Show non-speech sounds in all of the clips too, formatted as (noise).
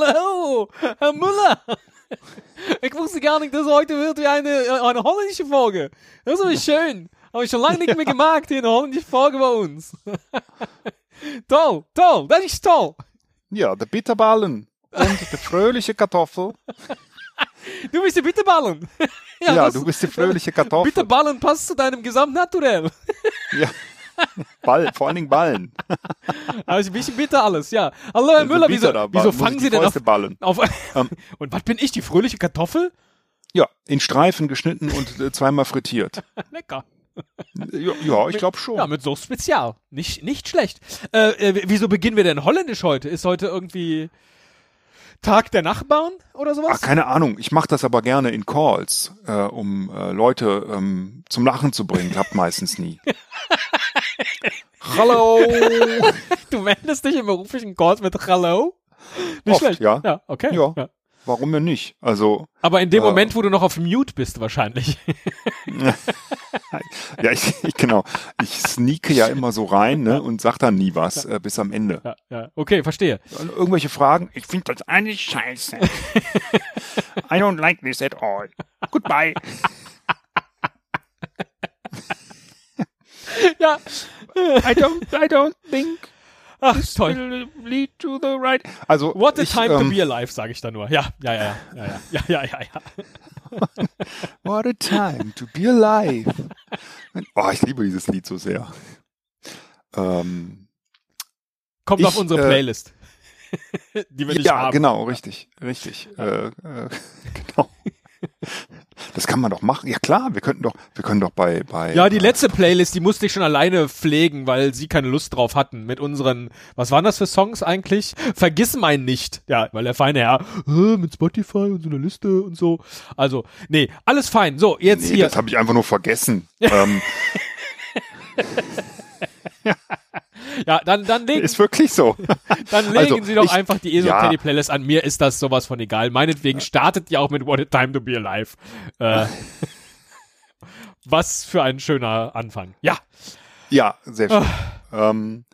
Hallo, Herr Müller. Ich wusste gar nicht, dass heute wird wie eine, äh, eine holländische Folge. Das ist aber schön. Habe ich schon lange nicht mehr (laughs) gemacht hier, eine holländische Folge bei uns. (laughs) toll, toll, das ist toll. Ja, der Bitterballen und die fröhliche Kartoffel. Du bist die Bitterballen. Ja, (laughs) das- du bist die fröhliche Kartoffel. Bitterballen passt zu deinem Gesamtnaturell. Ja. Ball, vor allen Dingen Ballen. Also ein bisschen bitter alles, ja. Hallo Herr Also Müller, wieso, da, wieso fangen Sie denn auf, ballen. auf (laughs) Ähm. (laughs) Und was bin ich, die fröhliche Kartoffel? Ja, in Streifen geschnitten und äh, zweimal frittiert. (laughs) Lecker. Ja, ja ich glaube schon. Ja, mit so Spezial. Nicht, nicht schlecht. Äh, äh, wieso beginnen wir denn holländisch heute? Ist heute irgendwie Tag der Nachbarn oder Ach, sowas? keine Ahnung. Ich mache das aber gerne in Calls, äh, um Leute ähm, zum Lachen zu bringen. Klappt meistens nie. Hallo. (laughs) du meldest dich im beruflichen Calls mit Hallo? Nicht Oft, schlecht. ja. Ja, okay. Ja. Warum denn nicht? Also, Aber in dem Ja. Moment, wo du noch auf Mute bist, wahrscheinlich. (laughs) ja, ich, ich genau. Ich sneake ja immer so rein ne, und sag dann nie was äh, bis am Ende. ja, ja. Okay, verstehe. Irgendwelche Fragen? Ich finde das eigentlich scheiße. (laughs) I don't like this at all. Goodbye ja. I don't, I don't think. Ach, toll. Lead to the right. Also, What a ich, time ähm, to be alive, sage ich da nur. Ja, ja, ja, ja, ja, ja, ja, ja. ja. (laughs) What a time to be alive. Oh, ich liebe dieses Lied so sehr. Ähm, Kommt ich, auf unsere äh, Playlist. (laughs) Die wir nicht ja, haben. Genau, ja, genau, richtig, richtig. Äh, äh, (laughs) genau. Das kann man doch machen. Ja klar, wir könnten doch, wir können doch bei, bei. Ja, die äh, letzte Playlist, die musste ich schon alleine pflegen, weil sie keine Lust drauf hatten mit unseren, was waren das für Songs eigentlich? Vergiss mein nicht. Ja, weil der feine Herr, äh, mit Spotify und so einer Liste und so. Also, nee, alles fein. So, jetzt Nee, hier. das habe ich einfach nur vergessen. (laughs) ähm, (laughs) Ja, dann, dann legen, ist wirklich so. (laughs) dann legen also, Sie doch ich- einfach die ESO ja. Teddy Playlist an. Mir ist das sowas von egal. Meinetwegen startet die auch mit What a Time to Be Alive. Äh, (laughs) was für ein schöner Anfang. Ja. Ja, sehr schön. Ähm,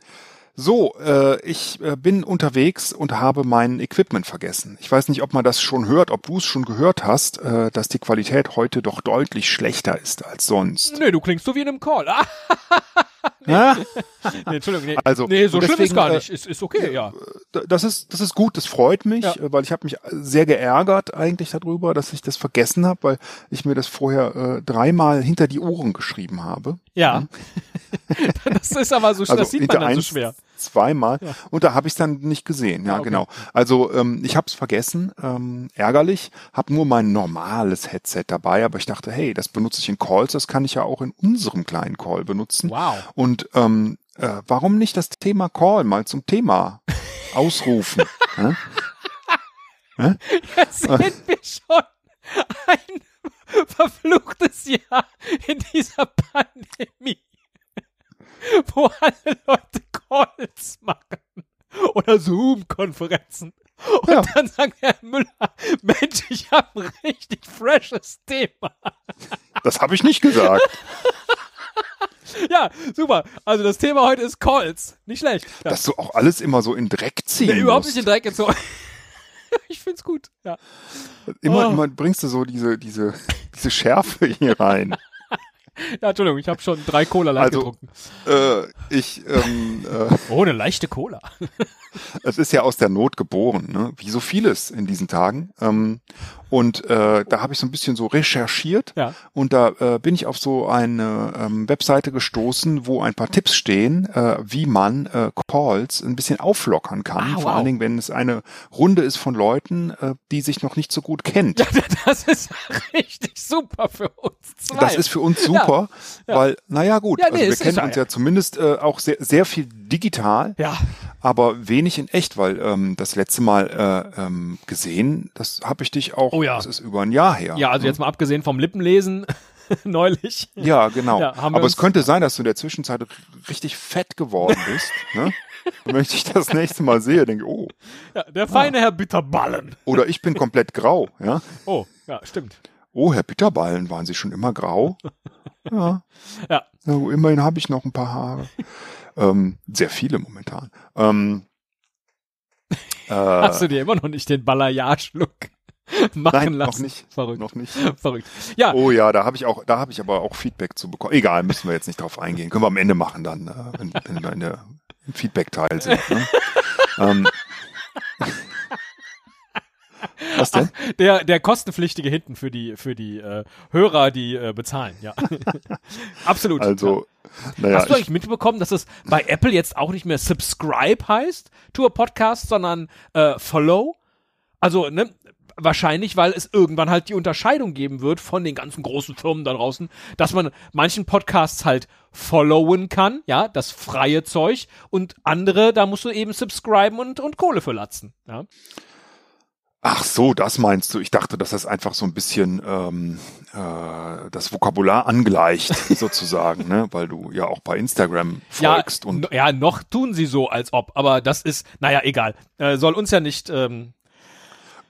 so, äh, ich äh, bin unterwegs und habe mein Equipment vergessen. Ich weiß nicht, ob man das schon hört, ob du es schon gehört hast, äh, dass die Qualität heute doch deutlich schlechter ist als sonst. Nee, du klingst so wie in einem Call. (laughs) Nee, Entschuldigung. Nee, Also, nee so und schlimm ist deswegen, gar äh, nicht. Ist, ist okay, ja. Das ist, das ist gut, das freut mich, Ja. äh, weil ich habe mich sehr geärgert eigentlich darüber, dass ich das vergessen habe, weil ich mir das vorher äh, dreimal hinter die Ohren geschrieben habe. Ja. (laughs) das ist aber so, das sieht man dann so schwer. Zweimal. Und da habe ich es dann nicht gesehen. Ja, Ah, okay. genau. Also ähm, ich habe es vergessen, ähm, ärgerlich. Habe nur mein normales Headset dabei, aber ich dachte, hey, das benutze ich in Calls, das kann ich ja auch in unserem kleinen Call benutzen. Wow. Und ähm, äh, warum nicht das Thema Call mal zum Thema ausrufen? Hä? Jetzt sind wir schon ein verfluchtes Jahr in dieser Pandemie, wo alle Leute Calls machen oder Zoom-Konferenzen. Und Ja. dann sagt Herr Müller, Mensch, ich habe ein richtig freshes Thema. Das habe ich nicht gesagt. (laughs) (laughs) Ja, super. Also das Thema heute ist Calls. Nicht schlecht. Ja. Dass du auch alles immer so in Dreck ziehen Nee, überhaupt musst. nicht in Dreck gezogen. (laughs) ich find's gut. Ja. Immer, Oh. immer bringst du so diese, diese, (laughs) diese Schärfe hier rein. ja, Entschuldigung, ich habe schon drei Cola light Also- getrunken. äh, ich, ähm, äh, Oh, eine leichte Cola. Es ist ja aus der Not geboren, ne? wie so vieles in diesen Tagen. Ähm, und äh, da habe ich so ein bisschen so recherchiert Ja. und da äh, bin ich auf so eine ähm, Webseite gestoßen, wo ein paar Tipps stehen, äh, wie man äh, Calls ein bisschen auflockern kann. Ah, Vor wow. allen Dingen, wenn es eine Runde ist von Leuten, äh, die sich noch nicht so gut kennt. (laughs) Das ist richtig super für uns zwei. Das ist für uns super, Ja. weil, naja gut, Ja, nee, also wir kennen ja- uns ja zumindest äh, auch sehr, sehr viel digital, ja, aber wenig in echt, weil ähm, das letzte Mal äh, ähm, gesehen, das habe ich dich auch, Oh ja. das ist über ein Jahr her. ja, also jetzt mal abgesehen vom Lippenlesen (laughs) neulich. Ja, genau. Ja, aber es könnte sein, dass du in der Zwischenzeit richtig fett geworden bist. ne? (laughs) Und wenn ich dich das nächste Mal sehe, denke ich, oh, Ja, der feine Herr Bitterballen. oder ich bin komplett grau. Ja? Oh, ja, stimmt. Oh, Herr Bitterballen, waren Sie schon immer grau? (laughs) Ja. Ja. Na, immerhin habe ich noch ein paar Haare. Ähm, sehr viele momentan. Ähm, (laughs) Hast du dir immer noch nicht den Balayage-Look (laughs) machen Nein, noch lassen? nicht. Verrückt. Noch nicht. (laughs) Verrückt. Ja, Oh ja, da habe ich auch, da habe ich aber auch Feedback zu bekommen. Egal, müssen wir jetzt nicht drauf eingehen. Können wir am Ende machen dann, äh, wenn, wenn wir in der, im Feedback-Teil sind. Ne? ähm, was denn? der, der kostenpflichtige hinten für die, für die äh, Hörer, die äh, bezahlen, ja. (laughs) Absolut. Also, naja, Hast du ich, eigentlich mitbekommen, dass es bei Apple jetzt auch nicht mehr Subscribe heißt to a Podcast, sondern äh, Follow? Also, ne, wahrscheinlich, weil es irgendwann halt die Unterscheidung geben wird von den ganzen großen Firmen da draußen, dass man manchen Podcasts halt followen kann, ja, das freie Zeug, und andere, da musst du eben subscriben und, und Kohle für latzen, ja. Ach so, das meinst du. Ich dachte, dass das einfach so ein bisschen ähm, äh, das Vokabular angleicht, (laughs) sozusagen, ne? weil du ja auch bei Instagram folgst ja, und ja, noch tun sie so, als ob, aber das ist, naja, egal. Äh, soll uns ja nicht, ähm,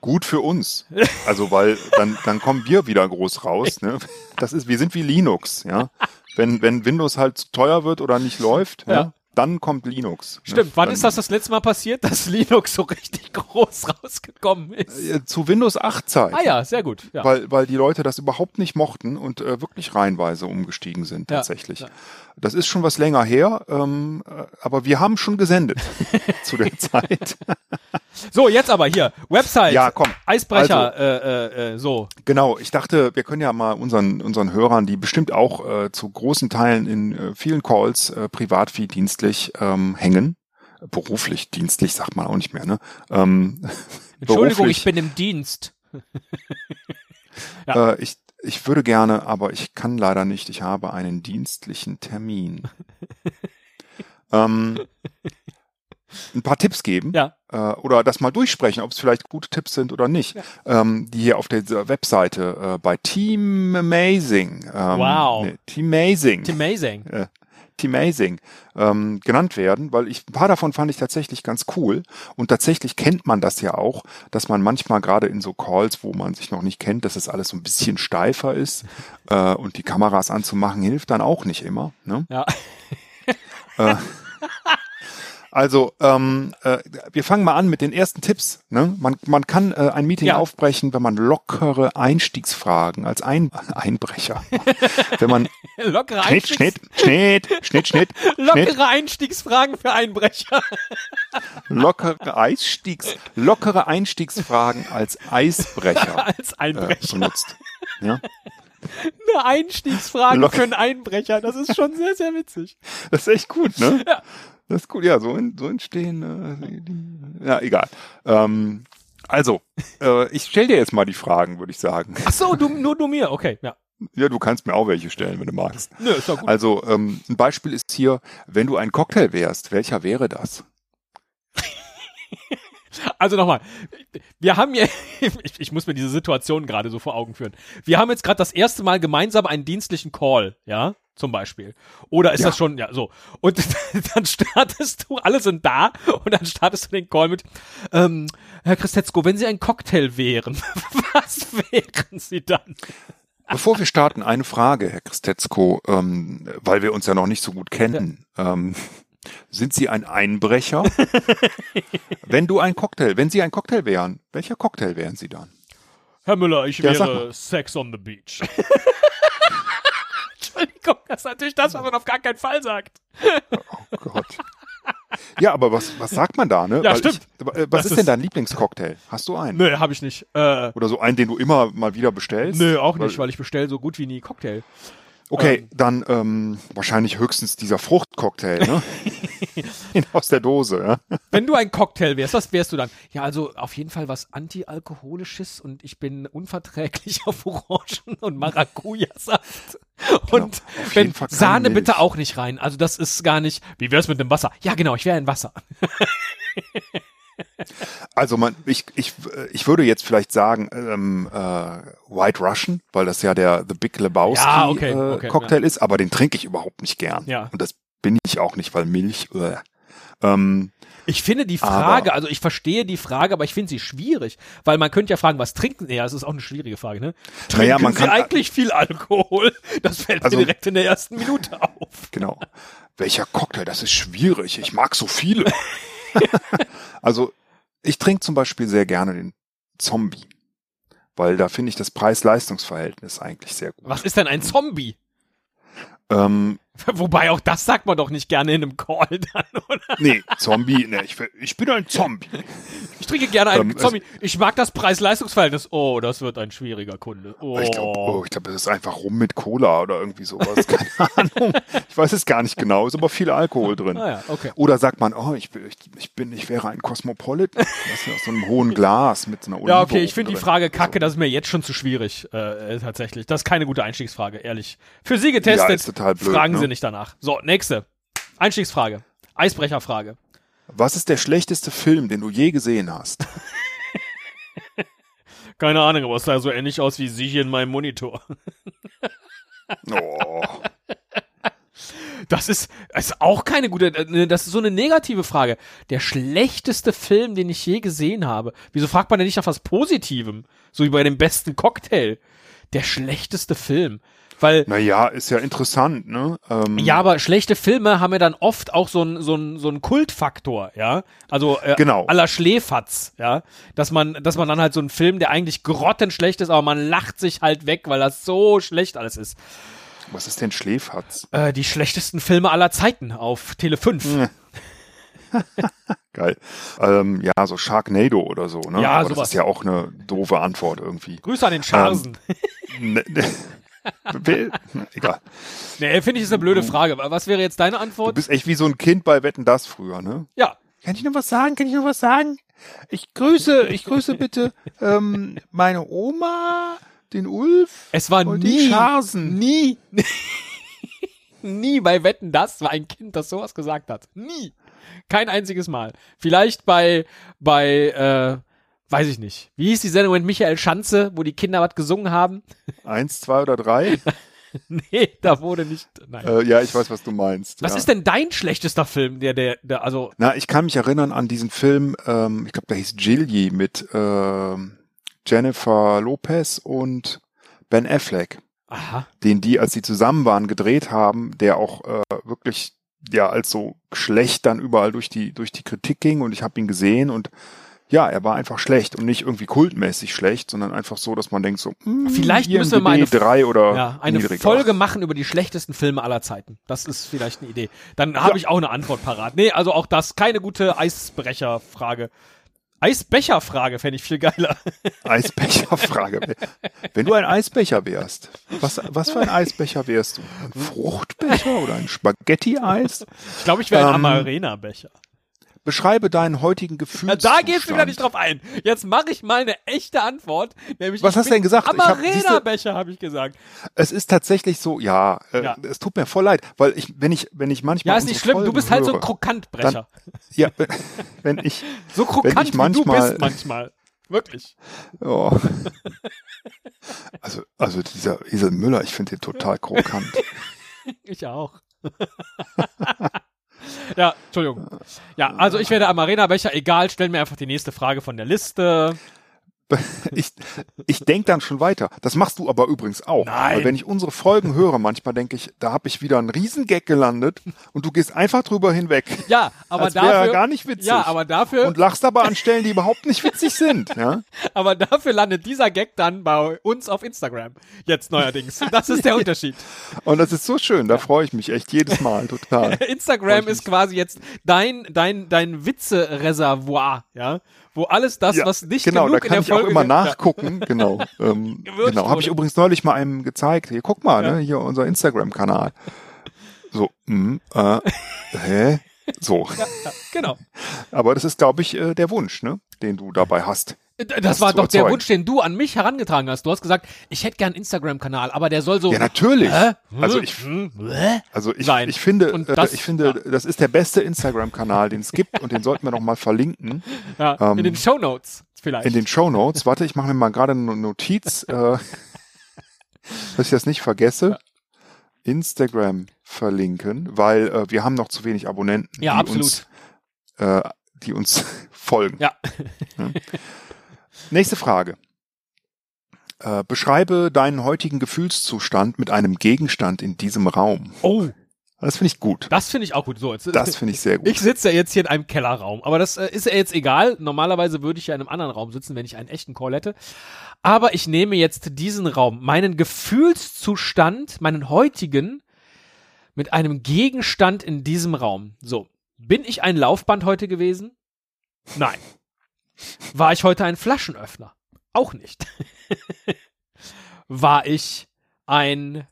gut für uns. (laughs) Also weil dann dann kommen wir wieder groß raus. Ne? (laughs) Das ist, wir sind wie Linux, ja. Wenn wenn Windows halt zu teuer wird oder nicht läuft, ja. Ja. Dann kommt Linux. Stimmt, ne? wann dann, ist das das letzte Mal passiert, dass (laughs) Linux so richtig (laughs) groß rausgekommen ist? Äh, Zu Windows 8 Zeit. Ah ja, sehr gut. Ja. Weil, weil die Leute das überhaupt nicht mochten und äh, wirklich reihenweise umgestiegen sind Ja, tatsächlich. ja. Das ist schon was länger her, ähm, äh, aber wir haben schon gesendet (laughs) zu der Zeit. (laughs) So, jetzt aber hier, Website, Ja, komm. Eisbrecher, Also- äh, äh, äh, so. Genau, ich dachte, wir können ja mal unseren, unseren Hörern, die bestimmt auch äh, zu großen Teilen in äh, vielen Calls, äh, privat wie dienstlich, ähm, hängen. Beruflich, dienstlich sagt man auch nicht mehr, ne? Ähm, (laughs) Entschuldigung, beruflich, ich bin im Dienst. Äh, ich, ich würde gerne, aber ich kann leider nicht. Ich habe einen dienstlichen Termin. (laughs) ähm, ein paar Tipps geben Ja. äh, oder das mal durchsprechen, ob es vielleicht gute Tipps sind oder nicht, ähm, die hier auf der Webseite äh, bei Team Amazing, ähm, Wow. nee, Team Amazing, It's amazing. äh, Amazing ähm, genannt werden, weil ich ein paar davon fand ich tatsächlich ganz cool und tatsächlich kennt man das ja auch, dass man manchmal gerade in so Calls, wo man sich noch nicht kennt, dass es alles so ein bisschen steifer ist (laughs) äh, und die Kameras anzumachen hilft dann auch nicht immer. Ne? Ja. (laughs) Also ähm, äh, wir fangen mal an mit den ersten Tipps. Ne? Man, man kann äh, ein Meeting Ja. aufbrechen, wenn man lockere Einstiegsfragen als ein (laughs) Einbrecher, wenn man (laughs) Lockere, Schnitt, Schnitt, Schnitt, Schnitt, (laughs) Schnitt, Schnitt, Lockere Einstiegsfragen für Einbrecher. lockere Einstiegs, lockere Einstiegsfragen als Eisbrecher Als äh, Einbrecher. benutzt. Ja? Eine Einstiegsfrage Lock- für einen Einbrecher. Das ist schon sehr, sehr witzig. Das ist echt gut, ne? Ja. Das ist gut, ja, so, in, so entstehen, äh, ja, egal. Ähm, also, äh, ich stell dir jetzt mal die Fragen, würde ich sagen. Ach so, du, nur du mir. Okay, ja. Ja, du kannst mir auch welche stellen, wenn du magst. Nö, ist doch gut. Also, ähm, ein Beispiel ist hier, wenn du ein Cocktail wärst, welcher wäre das? (laughs) Also nochmal, wir haben ja, (laughs) ich, ich muss mir diese Situation gerade so vor Augen führen. Wir haben jetzt gerade das erste Mal gemeinsam einen dienstlichen Call, ja, zum Beispiel. Oder ist Ja. das schon, ja, so. Und (laughs) dann startest du, alle sind da, und dann startest du den Call mit, ähm, Herr Christetzko, wenn Sie ein Cocktail wären, (laughs) was wären Sie dann? Bevor wir starten, eine Frage, Herr Christetzko, ähm, weil wir uns ja noch nicht so gut kennen. Ähm, sind Sie ein Einbrecher? (laughs) wenn du ein Cocktail, wenn Sie ein Cocktail wären, welcher Cocktail wären Sie dann? Herr Müller, ich Ja, wäre Sex on the Beach. Entschuldigung, das ist natürlich das, was man auf gar keinen Fall sagt. Oh Gott. Ja, aber was, was sagt man da, ne? Ja, Weil stimmt. Ich, äh, was ist, ist- denn dein Lieblingscocktail? Hast du einen? Nö, habe ich nicht. Äh, Oder so einen, den du immer mal wieder bestellst? nö, auch nicht, Weil- weil ich bestelle so gut wie nie Cocktail. Okay, Ähm. dann ähm, wahrscheinlich höchstens dieser Fruchtcocktail, ne? (laughs) Aus der Dose, ja? Wenn du ein Cocktail wärst, was wärst du dann? Ja, also auf jeden Fall was antialkoholisches und ich bin unverträglich (laughs) auf Orangen und Maracuja-Saft. Und Genau. auf wenn Sahne Milch. bitte auch nicht rein. Also das ist gar nicht. Wie wär's mit dem Wasser? Ja, genau, ich wäre in Wasser. (laughs) Also man, ich, ich, ich würde jetzt vielleicht sagen ähm, äh, White Russian, weil das ja der The Big Lebowski Ja, okay, äh, okay, Cocktail ist, aber den trinke ich überhaupt nicht gern. Ja. Und das bin ich auch nicht, weil Milch. Äh. Ähm, Ich finde die Aber- Frage, also ich verstehe die Frage, aber ich finde sie schwierig, weil man könnte ja fragen, was trinken? Ja, das ist auch eine schwierige Frage, ne? Trinken Naja, man Sie kann- eigentlich viel Alkohol? Das fällt Also- mir direkt in der ersten Minute auf. genau. Welcher Cocktail? Das ist schwierig. Ich mag so viele. (laughs) also Ich trinke zum Beispiel sehr gerne den Zombie, weil da finde ich das Preis-Leistungs-Verhältnis eigentlich sehr gut. Was ist denn ein Zombie? Ähm, (laughs) Wobei auch das sagt man doch nicht gerne in einem Call dann, oder? nee, Zombie, nee, ich, ich bin ein Zombie. Ich trinke gerne einen Ähm, Zombie. Ich mag das Preis-Leistungs-Verhältnis. Oh, das wird ein schwieriger Kunde. Oh. Ich glaube, oh, ich glaub, das ist einfach rum mit Cola oder irgendwie sowas. (laughs) Keine Ahnung. Ich weiß es gar nicht genau, ist aber viel Alkohol drin. Ah ja, okay. Oder sagt man, oh, ich bin, ich, ich bin, ich wäre ein Cosmopolitan. Das ist aus so einem hohen Glas mit so einer Olive Ja, okay, ich finde die. Frage kacke, das ist mir jetzt schon zu schwierig, äh, äh, tatsächlich. Das ist keine gute Einstiegsfrage, ehrlich. Für Sie getestet, Ja, ist total blöd, fragen ne? Nicht danach. So, nächste. Einstiegsfrage. Eisbrecherfrage. Was ist der schlechteste Film, den du je gesehen hast? (laughs) Keine Ahnung, aber es sah so ähnlich aus wie Sie hier in meinem Monitor. (laughs) Oh, Das ist, ist auch keine gute, äh, das ist so eine negative Frage. Der schlechteste Film, den ich je gesehen habe. Wieso fragt man denn nicht nach was Positivem? So wie bei dem besten Cocktail. Der schlechteste Film. Weil, naja, ist ja interessant, ne? Ähm, ja, aber schlechte Filme haben ja dann oft auch so einen so einen so einen Kultfaktor, ja? Also äh, Genau. aller Schläferz, ja? Dass man dass man dann halt so einen Film, der eigentlich grottenschlecht ist, aber man lacht sich halt weg, weil das so schlecht alles ist. Was ist denn Schläferz? Äh, die schlechtesten Filme aller Zeiten auf Tele 5. (laughs) Geil. Ähm, ja, so Sharknado oder so, ne? Ja, aber sowas. das ist ja auch eine doofe Antwort irgendwie. Grüße an den Charsen. Ne, ne, Will- Egal. nee, finde ich ist eine blöde Frage. Was wäre jetzt deine Du Antwort? bist echt wie so ein Kind bei Wetten das früher, ne? Ja. Kann ich noch was sagen? Kann ich noch was sagen? Ich grüße, ich grüße bitte ähm, meine Oma, den Ulf Es war und nie, die nie, (laughs) nie bei Wetten, das war ein Kind, das sowas gesagt hat. Nie. Kein einziges Mal. Vielleicht bei, bei, äh, weiß ich nicht. Wie hieß die Sendung mit Michael Schanze, wo die Kinder was gesungen haben? (laughs) Eins, zwei oder drei? (laughs) nee, da wurde nicht, nein. äh, ja, ich weiß, was du meinst. Was ja. ist denn dein schlechtester Film, der, der, der, also, Na, ich kann mich erinnern an diesen Film, ähm, ich glaube, der hieß Gilly mit ähm, Jennifer Lopez und Ben Affleck, aha. den die, als sie zusammen waren, gedreht haben, der auch äh, wirklich ja als so schlecht dann überall durch die durch die Kritik ging und ich habe ihn gesehen und ja, er war einfach schlecht und nicht irgendwie kultmäßig schlecht, sondern einfach so, dass man denkt so, hm, Vielleicht müssen wir mal eine- drei oder Ja, eine. Folge machen über die schlechtesten Filme aller Zeiten. Das ist vielleicht eine Idee. Dann habe ich auch eine Antwort parat. Nee, also auch das, keine gute Eisbrecherfrage. Eisbecherfrage fände ich viel geiler. (laughs) Eisbecherfrage. Wenn du ein Eisbecher wärst, was, was für ein Eisbecher wärst du? Ein Fruchtbecher oder ein Spaghetti-Eis? Ich glaube, ich wäre ein Ähm, Amarena-Becher. Beschreibe deinen heutigen Ja, Gefühlszustand. da geht's wieder nicht drauf ein. Jetzt mache ich mal eine echte Antwort. Nämlich Was hast du denn gesagt? Amarena-Becher habe ich gesagt. Es ist tatsächlich so, ja, äh, Ja. es tut mir voll leid, weil ich, wenn ich, wenn ich manchmal Ja, ist nicht schlimm. Du Folgen bist halt so ein höre, Krokantbrecher. Ja, (laughs) wenn ich, So krokant ich wie du manchmal- bist manchmal. Wirklich. oh. (laughs) also, also dieser Esel Müller, ich finde den total krokant. (laughs) Ich auch. Ja, Entschuldigung. Ja, also ich werde Amarena-Becher. Egal, stell mir einfach die nächste Frage von der Liste. (laughs) ich ich denke dann schon weiter. Das machst du aber übrigens auch. Nein. Weil wenn ich unsere Folgen höre, manchmal denke ich, da habe ich wieder einen Riesengag gelandet und du gehst einfach drüber hinweg. Ja, aber Als dafür. er gar nicht witzig. Ja, aber dafür, Und lachst aber an Stellen, die überhaupt nicht witzig sind. (laughs) Ja? aber dafür landet dieser Gag dann bei uns auf Instagram. Jetzt neuerdings. Das ist der (laughs) Unterschied. Und das ist so schön, da freue ich mich echt jedes Mal total. Instagram ist quasi jetzt dein, dein, dein Witze-Reservoir, ja? Wo alles das, Ja, was nicht genau, genug da in kann der ich auch Folge immer ge- Ja. nachgucken. Genau, (laughs) ähm, genau. Habe ich übrigens neulich mal einem gezeigt. Hier, guck mal, Ja. ne, hier unser Instagram-Kanal. So, mh, äh, (laughs) hä? So. Genau. Aber das ist, glaube ich, äh, der Wunsch, ne, den du dabei hast. Das Das war doch der. Wunsch, den du an mich herangetragen hast. Du hast gesagt, ich hätte gern einen Instagram-Kanal, aber der soll so. Ja, natürlich. Hä? Also ich, Hm? Also ich, Sein. ich finde, äh, das- ich finde, das ist der beste Instagram-Kanal, den es gibt und den sollten wir noch mal verlinken Ja, Ähm, in den Shownotes vielleicht. in den Show Notes. Warte, ich mache mir mal gerade eine Notiz, äh, (laughs) dass ich das nicht vergesse. Instagram verlinken, weil äh, wir haben noch zu wenig Abonnenten, Ja, die absolut. uns, äh, die uns (laughs) folgen. Ja. Nächste Frage. Äh, beschreibe deinen heutigen Gefühlszustand mit einem Gegenstand in diesem Raum. Oh. Das finde ich gut. Das finde ich auch gut. So, jetzt, Das finde ich sehr gut. Ich sitze ja jetzt hier in einem Kellerraum, aber das äh, ist ja jetzt egal. Normalerweise würde ich ja in einem anderen Raum sitzen, wenn ich einen echten Call hätte. Aber ich nehme jetzt diesen Raum, meinen Gefühlszustand, meinen heutigen, mit einem Gegenstand in diesem Raum. So, bin ich ein Laufband heute gewesen? Nein. War ich heute ein Flaschenöffner? Auch nicht. (laughs) War ich ein,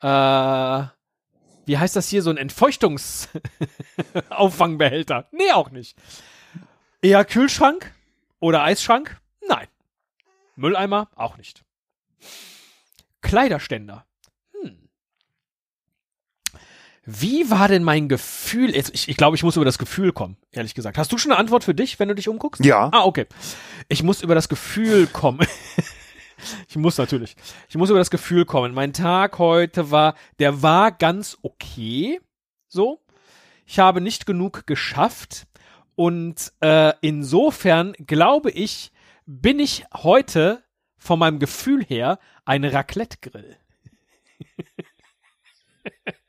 äh, wie heißt das hier, so ein Entfeuchtungsauffangbehälter? (laughs) nee, auch nicht. Eher Kühlschrank oder Eisschrank? Nein. Mülleimer? Auch nicht. Kleiderständer? Wie war denn mein Gefühl? Jetzt, ich, ich glaube, ich muss über das Gefühl kommen, ehrlich gesagt. Hast du schon eine Antwort für dich, wenn du dich umguckst? Ja. Ah, okay. Ich muss über das Gefühl kommen. (laughs) ich muss natürlich. Ich muss über das Gefühl kommen. Mein Tag heute war, der war ganz okay. So. Ich habe nicht genug geschafft. Und äh, insofern glaube ich, bin ich heute von meinem Gefühl her ein Raclette-Grill. (laughs)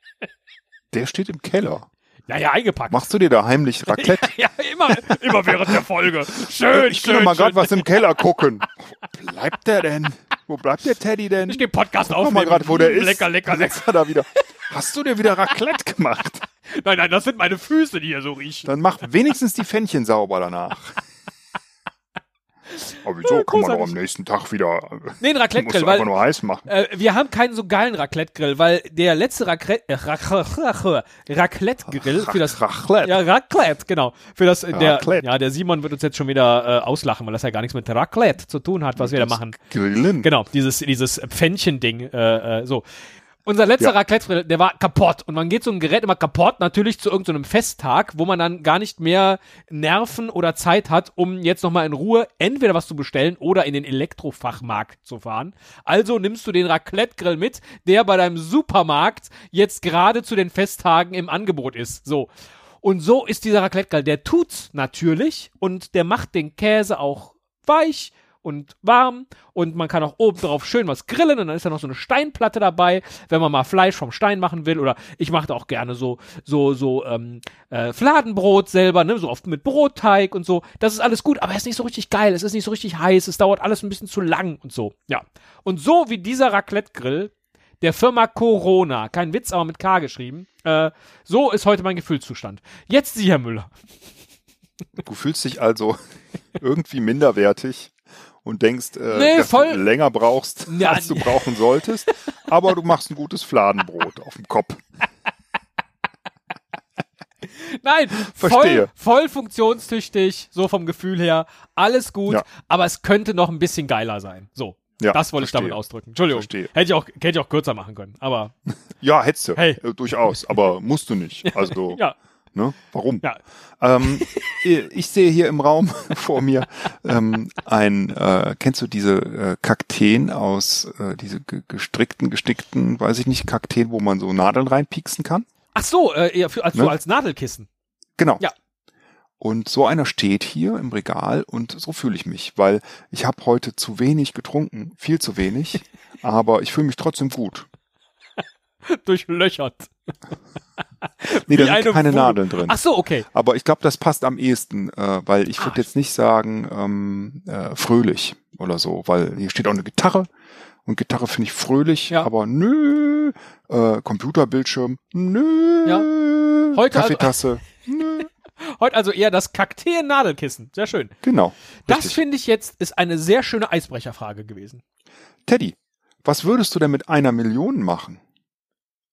Der steht im Keller. Naja, eingepackt. Machst du dir da heimlich (laughs) Raclette? ja, immer, immer während der Folge. Schön, ich schön, will mal gerade was im Keller gucken. (laughs) Wo bleibt der denn? Wo bleibt der Teddy denn? Ich den Podcast Guck mal gerade, wo der Mm, ist. Lecker, lecker, lecker. Er da wieder. Hast du dir wieder Raclette gemacht? (laughs) Nein, nein, das sind meine Füße, die hier so riechen. Dann mach wenigstens die Pfännchen sauber danach. Aber wieso? Ja, Kann man doch am nächsten Tag wieder. Nee, ein du einfach weil nur heiß machen. äh, wir haben keinen so geilen Raclette-Grill, weil der letzte Raclette, äh, Rac- Raclette-Grill für das Raclette. Ja, Raclette, genau. Für das, äh, der, Raclette. ja, der Simon wird uns jetzt schon wieder äh, auslachen, weil das ja gar nichts mit Raclette zu tun hat, was wir da machen. Grillen. Genau, dieses, dieses Pfännchen-Ding, äh, äh, so. Unser letzter Ja. Raclette, der war kaputt. Und man geht so ein Gerät immer kaputt, natürlich zu irgendeinem Festtag, wo man dann gar nicht mehr Nerven oder Zeit hat, um jetzt nochmal in Ruhe entweder was zu bestellen oder in den Elektrofachmarkt zu fahren. Also nimmst du den Raclette-Grill mit, der bei deinem Supermarkt jetzt gerade zu den Festtagen im Angebot ist. So. Und so ist dieser Raclette-Grill. Der tut's natürlich und der macht den Käse auch weich und warm und man kann auch oben drauf schön was grillen und dann ist da noch so eine Steinplatte dabei, wenn man mal Fleisch vom Stein machen will oder ich mache da auch gerne so so so ähm, äh, Fladenbrot selber, ne, so oft mit Brotteig und so. Das ist alles gut, aber es ist nicht so richtig geil, es ist nicht so richtig heiß, es dauert alles ein bisschen zu lang und so. Ja. Und so wie dieser Raclette Grill der Firma Corona, kein Witz, aber mit K geschrieben. Äh, so ist heute mein Gefühlszustand. Jetzt Sie, Herr Müller. Du fühlst dich also (laughs) irgendwie minderwertig und denkst, äh, Nee, dass voll- du länger brauchst, (laughs) Ja, als du brauchen solltest. Aber du machst ein gutes Fladenbrot auf dem Kopf. Nein, voll, Verstehe. voll funktionstüchtig, so vom Gefühl her. Alles gut, Ja. aber es könnte noch ein bisschen geiler sein. So. Ja, das wollte ich verstehe. damit ausdrücken. Entschuldigung. Verstehe. Hätte ich auch, hätte ich auch kürzer machen können. Aber (laughs) Ja, hättest du. Hey. Äh, durchaus. Aber musst du nicht. (laughs) Also, ja, ne? Warum? ja. Ähm, ich sehe hier im Raum (laughs) vor mir ähm, ein, äh, kennst du diese äh, Kakteen aus, äh, diese ge- gestrickten, gestickten, weiß ich nicht, Kakteen, wo man so Nadeln reinpieksen kann? Ach so, äh, eher für, als, Ne? so als Nadelkissen. Genau. Ja. Und so einer steht hier im Regal und so fühle ich mich, weil ich habe heute zu wenig getrunken, viel zu wenig, (laughs) aber ich fühle mich trotzdem gut. Durchlöchert. (laughs) Nee, da sind eine keine Wunde. Nadeln drin. Ach so, okay. Aber ich glaube, das passt am ehesten, äh, weil ich Ah. würde jetzt nicht sagen ähm, äh, fröhlich oder so, weil hier steht auch eine Gitarre und Gitarre finde ich fröhlich, Ja. aber nö, äh, Computerbildschirm, nö, Ja. Heute also- Kaffeetasse, (laughs) nö, Heute also eher das Kakteen-Nadelkissen. Sehr schön. genau. Das richtig. finde ich jetzt ist eine sehr schöne Eisbrecherfrage gewesen. Teddy, was würdest du denn mit einer Million machen?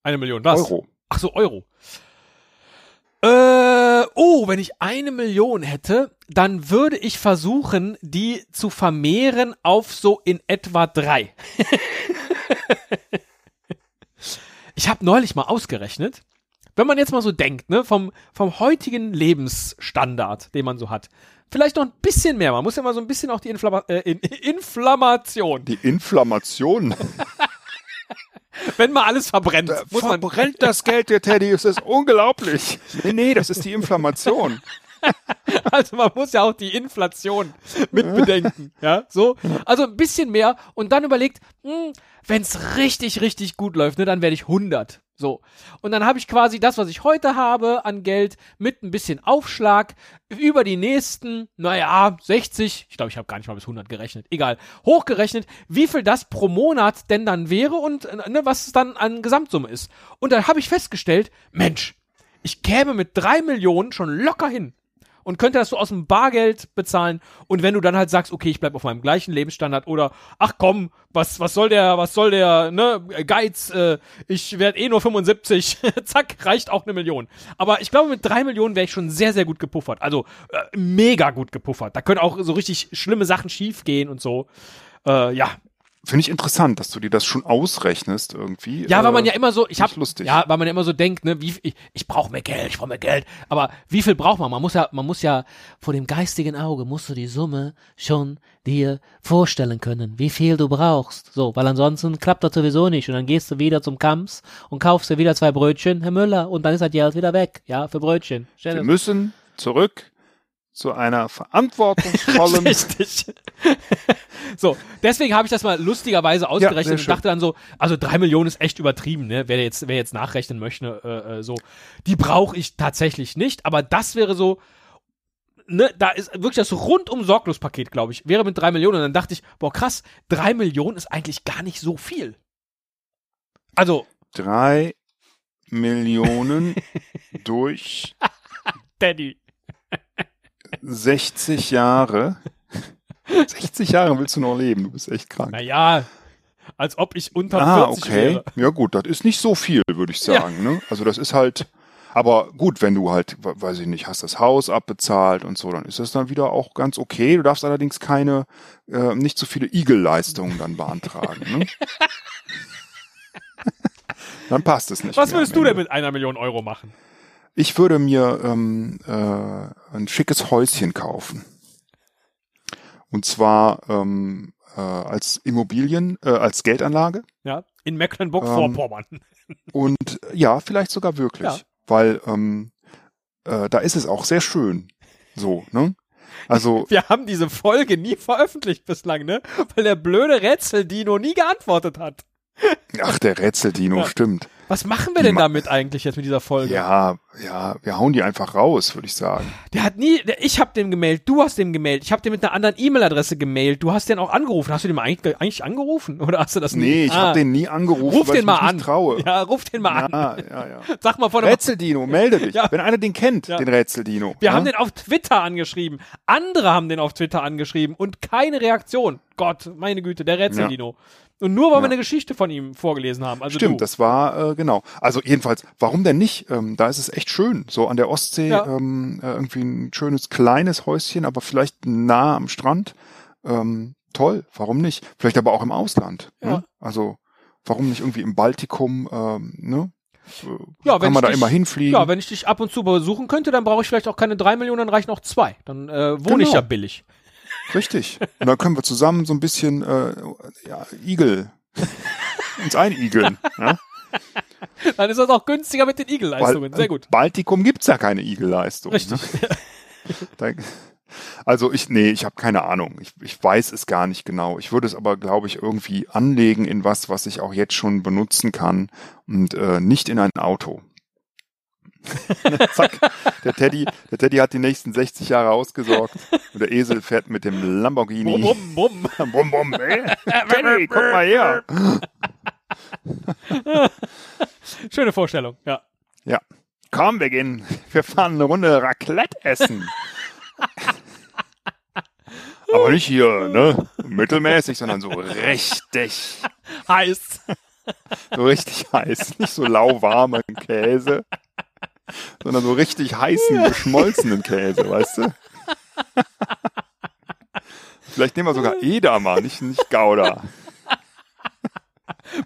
Eine Million. Was? Euro. Ach so, Euro. Äh, oh, wenn ich eine Million hätte, dann würde ich versuchen, die zu vermehren auf so in etwa drei. (laughs) ich habe neulich mal ausgerechnet, wenn man jetzt mal so denkt, ne, vom, vom heutigen Lebensstandard, den man so hat, vielleicht noch ein bisschen mehr. Man muss ja mal so ein bisschen auch die Inflamma äh, in Inflammation, Die Inflammation. (laughs) wenn mal alles verbrennt, muss man Verbrennt das Geld, der Teddy, es ist unglaublich. Nee, nee, das ist die Inflammation. (laughs) Also man muss ja auch die Inflation mit bedenken, (laughs) ja, so. Also ein bisschen mehr und dann überlegt, hm, wenn es richtig, richtig gut läuft, ne, dann werde ich 100. So. Und dann habe ich quasi das, was ich heute habe an Geld mit ein bisschen Aufschlag über die nächsten, naja, 60, ich glaube, ich habe gar nicht mal bis 100 gerechnet, egal, hochgerechnet, wie viel das pro Monat denn dann wäre und ne, was es dann an Gesamtsumme ist. Und dann habe ich festgestellt, Mensch, ich käme mit drei Millionen schon locker hin und könnte das so aus dem Bargeld bezahlen. Und wenn du dann halt sagst, okay, ich bleib auf meinem gleichen Lebensstandard oder ach komm, was, was soll der, was soll der, ne, Geiz, äh, ich werde eh nur 75, (laughs) zack, reicht auch eine Million. Aber ich glaube, mit drei Millionen wäre ich schon sehr, sehr gut gepuffert. Also äh, mega gut gepuffert. Da können auch so richtig schlimme Sachen schiefgehen und so. Äh, ja, Finde ich interessant, dass du dir das schon ausrechnest irgendwie. Ja, weil Äh, man ja immer so, ich find hab, lustig. ja, weil man ja immer so denkt, ne, wie, ich, ich brauche mehr Geld, ich brauche mehr Geld. Aber wie viel braucht man? Man muss ja, man muss ja vor dem geistigen Auge musst du die Summe schon dir vorstellen können, wie viel du brauchst. So, weil ansonsten klappt das sowieso nicht. Und dann gehst du wieder zum Kamps und kaufst dir wieder zwei Brötchen, Herr Müller, und dann ist das Geld wieder weg, ja, für Brötchen. Stell Wir müssen zurück zu einer verantwortungsvollen. (laughs) Richtig. so, deswegen habe ich das mal lustigerweise ausgerechnet sehr und schön. dachte dann so, also drei Millionen ist echt übertrieben, ne? Wer jetzt, wer jetzt nachrechnen möchte, äh, äh, so, die brauche ich tatsächlich nicht, aber das wäre so, ne, da ist wirklich das rundum sorglos Paket, glaube ich, wäre mit drei Millionen. Und dann dachte ich, boah, krass, drei Millionen ist eigentlich gar nicht so viel. Also, Drei Millionen (laughs) durch Daddy. 60 Jahre. 60 Jahre willst du noch leben, du bist echt krank. Naja, als ob ich unter Ah, 40 okay. wäre. Ja gut, das ist nicht so viel, würde ich sagen. Ne? Also das ist halt, aber gut, wenn du halt, we- weiß ich nicht, hast das Haus abbezahlt und so, dann ist das dann wieder auch ganz okay. Du darfst allerdings keine, äh, nicht so viele Igel-Leistungen dann beantragen. Ne? (laughs) dann passt es nicht. Was würdest du denn mit einer Million Euro machen? Ich würde mir ähm, äh, ein schickes Häuschen kaufen. Und zwar ähm, äh, als Immobilien, äh, als Geldanlage. Ja, in Mecklenburg-Vorpommern. Und äh, ja, vielleicht sogar wirklich. Ja. Weil ähm, äh, da ist es auch sehr schön. So, ne? Also, (laughs) Wir haben diese Folge nie veröffentlicht bislang, ne? Weil der blöde Rätsel-Dino nie geantwortet hat. ach, der Rätseldino, Ja. stimmt. Was machen wir denn Ma- damit eigentlich jetzt mit dieser Folge? Ja, ja, wir hauen die einfach raus, würde ich sagen. Der hat nie, der, ich hab dem gemailt, du hast dem gemailt, ich hab dem mit einer anderen E-Mail-Adresse gemailt, du hast den auch angerufen. Hast du den mal eigentlich, eigentlich angerufen? Oder hast du das nie? Nee, ich Ah. habe den nie angerufen, Ruf weil den ich mal mich an. nicht traue. Ja, ruf den mal an. ja, ja, ja. (laughs) Sag mal von Rätseldino, melde dich. Ja. Wenn einer den kennt, Ja. den Rätseldino. Wir ja? haben den auf Twitter angeschrieben. Andere haben den auf Twitter angeschrieben und keine Reaktion. Gott, meine Güte, der Rätsel-Dino. Und nur weil wir Ja. eine Geschichte von ihm vorgelesen haben. Also Stimmt, du. das war äh, genau. Also jedenfalls, warum denn nicht? Ähm, da ist es echt schön. So an der Ostsee Ja. ähm, äh, irgendwie ein schönes kleines Häuschen, aber vielleicht nah am Strand. Ähm, toll, warum nicht? Vielleicht aber auch im Ausland. Ja. Ne? Also warum nicht irgendwie im Baltikum? Ähm, ne? Ja, wenn kann man ich da dich- immer hinfliegen? Ja, wenn ich dich ab und zu besuchen könnte, dann brauche ich vielleicht auch keine drei Millionen, dann reichen auch zwei. Dann äh, wohne ich Genau. ja billig. Richtig. Und dann können wir zusammen so ein bisschen äh, ja, Igel (laughs) uns einigeln. ja? Dann ist das auch günstiger mit den Igelleistungen. Sehr gut. Baltikum gibt's ja keine Igelleistung. Richtig. (laughs) Ne? Also ich, nee, ich habe keine Ahnung. Ich, ich weiß es gar nicht genau. Ich würde es aber, glaube ich, irgendwie anlegen in was, was ich auch jetzt schon benutzen kann und äh, nicht in ein Auto. (laughs) Zack, der Teddy, der Teddy hat die nächsten 60 Jahre ausgesorgt und der Esel fährt mit dem Lamborghini. Bum, bum, bum. (laughs) Bum, bum, ey. (laughs) Teddy, guck mal her. Schöne Vorstellung, ja. Ja. Komm, wir gehen. Wir fahren eine Runde Raclette essen. Aber nicht hier, ne? Mittelmäßig, sondern so richtig, Heiß. so richtig heiß. Nicht so lauwarmen Käse, sondern so richtig heißen, geschmolzenen Käse, weißt du? Vielleicht nehmen wir sogar Edamer, nicht, nicht Gouda.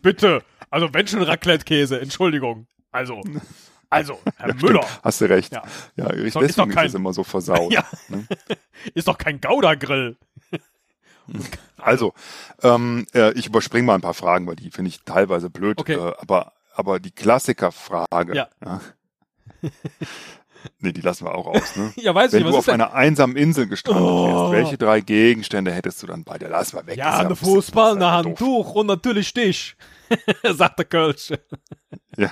Bitte. Also wenn schon Raclette-Käse, Entschuldigung. Also, also, Herr Müller. Hast du recht. Ja. Ja, ist deswegen doch ist kein- es immer so versaut. Ja. Ne? (laughs) Ist doch kein Gouda-Grill. (laughs) Also, ähm, äh, ich überspringe mal ein paar Fragen, weil die finde ich teilweise blöd. Okay. Äh, aber, aber die Klassikerfrage. Ja. (laughs) Nee, die lassen wir auch aus, ne? (laughs) Ja, weiß Wenn ich, du auf denn? einer einsamen Insel gestrandet Oh. wärst, welche drei Gegenstände hättest du dann bei? Der lassen wir weg. Ja, ein Fußball, ja doof. Handtuch und natürlich dich. (laughs) sagt der Kölsch. Ja.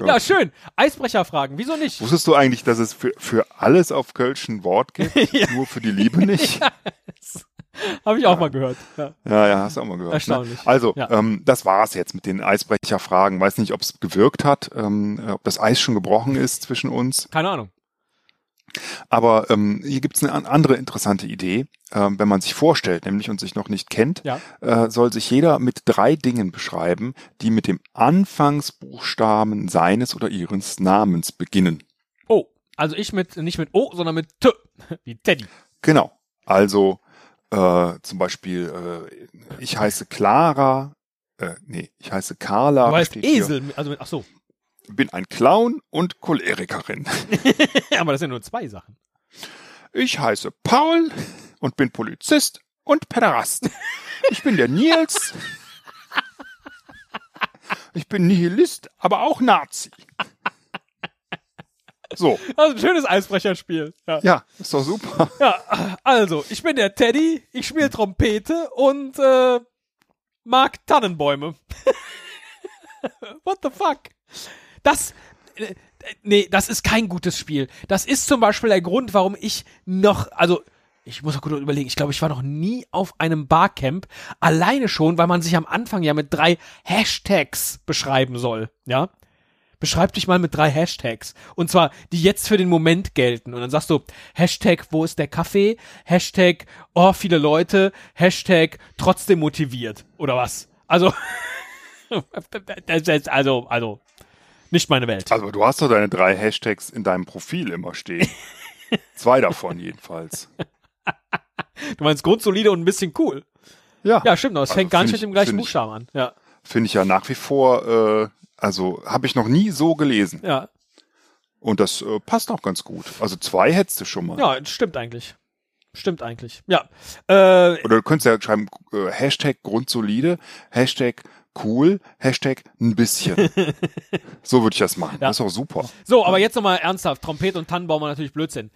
Oh. Ja, schön. Eisbrecherfragen. Wieso nicht? Wusstest du eigentlich, dass es für, für alles auf Kölsch ein Wort gibt? Nur für die Liebe nicht? (laughs) Habe ich auch mal gehört. Ja. Ja, ja, hast du auch mal gehört. Erstaunlich. Ne? Also, Ja. ähm, das war's jetzt mit den Eisbrecherfragen. Weiß nicht, ob es gewirkt hat, ähm, äh, ob das Eis schon gebrochen ist zwischen uns. Keine Ahnung. Aber ähm, hier gibt's eine an- andere interessante Idee. Ähm, wenn man sich vorstellt, nämlich und sich noch nicht kennt, Ja. äh, soll sich jeder mit drei Dingen beschreiben, die mit dem Anfangsbuchstaben seines oder ihres Namens beginnen. Oh, also ich mit, nicht mit O, sondern mit T. (laughs) Wie Teddy. Genau. Also äh, zum Beispiel, äh, ich heiße Clara, äh, nee, ich heiße Carla. Du heißt steht hier. Esel. Also ach so. bin ein Clown und Cholerikerin. (laughs) Aber das sind nur zwei Sachen. Ich heiße Paul und bin Polizist und Päderast. Ich bin der Nils. Ich bin Nihilist, aber auch Nazi. So, Das ist ein schönes Eisbrecherspiel. Ja. ja, ist doch super. ja, also, ich bin der Teddy, ich spiele Trompete und äh, mag Tannenbäume. (laughs) What the fuck? Das. Äh, nee, das ist kein gutes Spiel. Das ist zum Beispiel der Grund, warum ich noch, also ich muss auch gut überlegen, ich glaube, ich war noch nie auf einem Barcamp, alleine schon, weil man sich am Anfang ja mit drei Hashtags beschreiben soll, ja? Beschreib dich mal mit drei Hashtags. Und zwar, die jetzt für den Moment gelten. Und dann sagst du, Hashtag, wo ist der Kaffee? Hashtag, oh, viele Leute. Hashtag, trotzdem motiviert. Oder was? Also, (laughs) das ist also, also, nicht meine Welt. Also du hast doch deine drei Hashtags in deinem Profil immer stehen. (laughs) Zwei davon jedenfalls. Du meinst grundsolide und ein bisschen cool. Ja, Ja, stimmt. Das Also fängt gar nicht mit dem ich- gleichen ich- Buchstaben an. Ja, finde ich ja nach wie vor, äh, also habe ich noch nie so gelesen. ja. Und das äh, passt auch ganz gut. Also zwei hättest du schon mal. Ja, stimmt eigentlich. Stimmt eigentlich. Ja. Äh, Oder du könntest ja schreiben, äh, Hashtag Grundsolide, Hashtag cool, Hashtag ein bisschen. (laughs) so würde ich das machen. Ja. Das ist auch super. So, aber jetzt nochmal ernsthaft. Trompete und Tannenbaum war natürlich Blödsinn.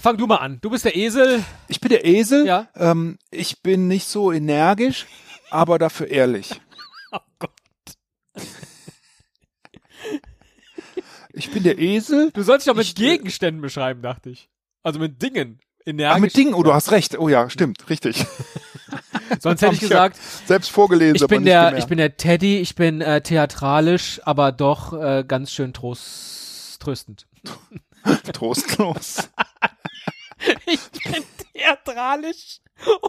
Fang du mal an. Du bist der Esel. Ich bin der Esel. Ja. Ähm, ich bin nicht so energisch, aber dafür ehrlich. (laughs) Oh Gott. Ich bin der Esel. Du sollst dich doch mit Ich, äh, Gegenständen beschreiben, dachte ich. Also mit Dingen. Energisch. Ach, mit Dingen. Oh, du hast recht. Oh ja, stimmt. Richtig. (laughs) Sonst hätte ich (laughs) ich ja gesagt, Selbst vorgelesen, ich bin der, gemerkt. ich bin der Teddy, ich bin äh, theatralisch, aber doch äh, ganz schön trost, tröstend. (laughs) trostlos. Ich bin theatralisch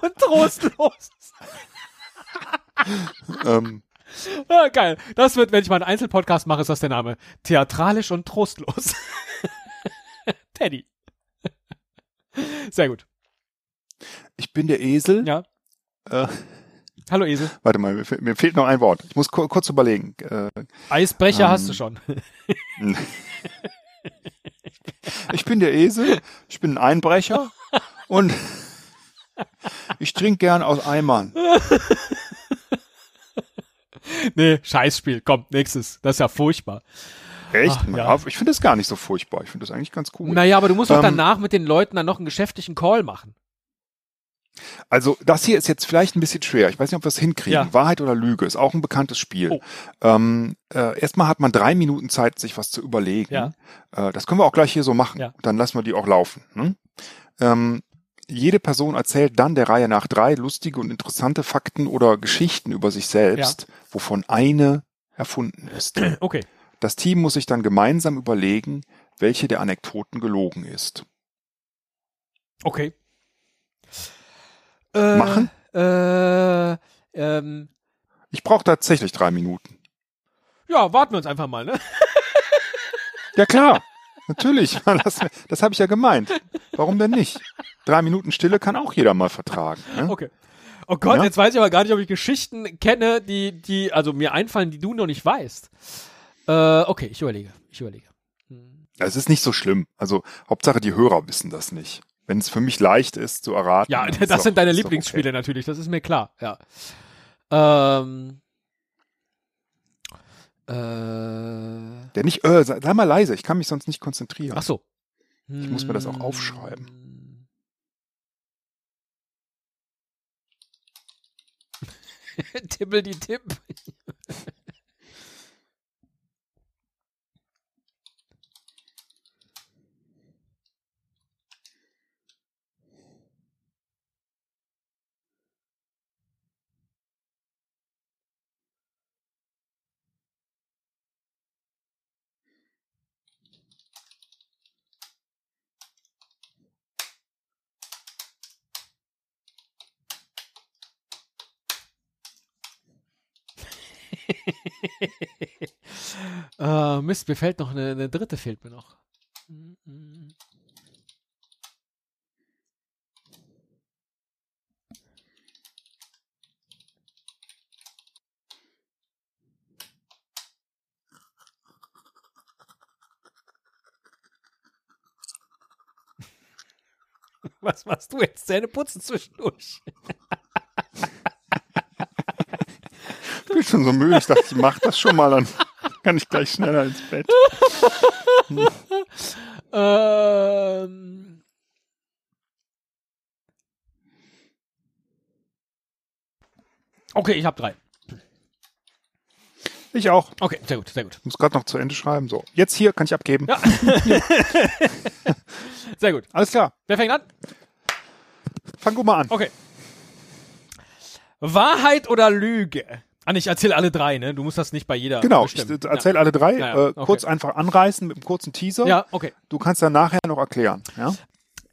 und trostlos. ähm, Ah, geil. Das wird, wenn ich mal einen Einzelpodcast mache, ist das der Name. Theatralisch und trostlos. (laughs) Teddy. Sehr gut. ich bin der Esel. Ja. Äh, Hallo Esel. warte mal, mir, mir fehlt noch ein Wort. Ich muss ku kurz überlegen. Äh, Eisbrecher Ähm. hast du schon. (laughs) ich bin der Esel. Ich bin ein Einbrecher. und (laughs) ich trinke gern aus Eimern. (laughs) nee, Scheißspiel. Komm, nächstes. Das ist ja furchtbar. Echt? Ach, ja. Ich finde das gar nicht so furchtbar. Ich finde das eigentlich ganz cool. Naja, aber du musst doch Ähm. danach mit den Leuten dann noch einen geschäftlichen Call machen. Also das hier ist jetzt vielleicht ein bisschen schwer. Ich weiß nicht, ob wir es hinkriegen. Ja. Wahrheit oder Lüge ist auch ein bekanntes Spiel. Oh. Ähm, äh, erstmal hat man drei Minuten Zeit, sich was zu überlegen. Ja. Äh, das können wir auch gleich hier so machen. Ja. Dann lassen wir die auch laufen. Ne? Ähm, jede Person erzählt dann der Reihe nach drei lustige und interessante Fakten oder Geschichten über sich selbst, wovon eine erfunden ist. (clears throat) Okay. Das Team muss sich dann gemeinsam überlegen, welche der Anekdoten gelogen ist. Okay. Äh, Machen? Äh, ähm, Ich brauche tatsächlich drei Minuten. ja, warten wir uns einfach mal, ne? Ja klar, natürlich. (laughs) Das, das habe ich ja gemeint. Warum denn nicht? Drei Minuten Stille kann auch jeder mal vertragen. Ne? Okay. Oh Gott, Ja? jetzt weiß ich aber gar nicht, ob ich Geschichten kenne, die, die, also mir einfallen, die du noch nicht weißt. Äh, okay, ich überlege. Ich überlege. Es ist nicht so schlimm. Also Hauptsache die Hörer wissen das nicht. Wenn es für mich leicht ist zu erraten. Ja, das doch- sind deine Lieblingsspiele natürlich, das ist mir klar, ja. Ähm, Äh, Der nicht, äh, sei, sei mal leise, ich kann mich sonst nicht konzentrieren. ach so. Ich muss mir das auch aufschreiben. (laughs) Tippel die Tipp. Äh, (laughs) Mist, mir fällt noch eine, eine dritte, fehlt mir noch. Was machst du jetzt? Zähne putzen zwischendurch. Ich schon so müde, ich dachte, ich mach das schon mal, dann (laughs) kann ich gleich schneller ins Bett. Ähm. Okay, ich habe drei. Ich auch. Okay, sehr gut, sehr gut. Muss gerade noch zu Ende schreiben. So, jetzt hier kann ich abgeben. Ja. (laughs) Sehr gut. Alles klar. Wer fängt an? Fang du mal an. Okay. Wahrheit oder Lüge? Ah, ich erzähle alle drei, ne? Du musst das nicht bei jeder Genau, ich bestimmen. erzähle alle drei. Ja, ja, äh, kurz okay. einfach anreißen mit einem kurzen Teaser. Ja, okay. Du kannst dann nachher noch erklären. Ja?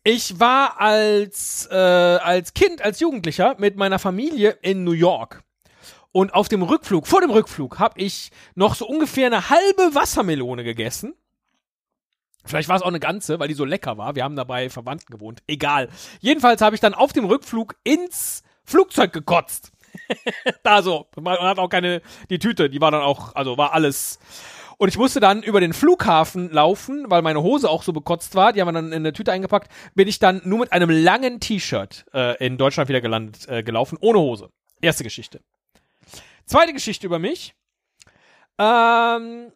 Ich war als, äh, als Kind, als Jugendlicher mit meiner Familie in New York. Und auf dem Rückflug, vor dem Rückflug, habe ich noch so ungefähr eine halbe Wassermelone gegessen. Vielleicht war es auch eine ganze, weil die so lecker war. Wir haben dabei Verwandten gewohnt. Egal. Jedenfalls habe ich dann auf dem Rückflug ins Flugzeug gekotzt. (laughs) da so. Man hat auch keine, die Tüte, die war dann auch, also war alles. Und ich musste dann über den Flughafen laufen, weil meine Hose auch so bekotzt war. Die haben wir dann in eine Tüte eingepackt. Bin ich dann nur mit einem langen T-Shirt äh, in Deutschland wieder gelandet, äh, gelaufen, ohne Hose. Erste Geschichte. Zweite Geschichte über mich. Ähm,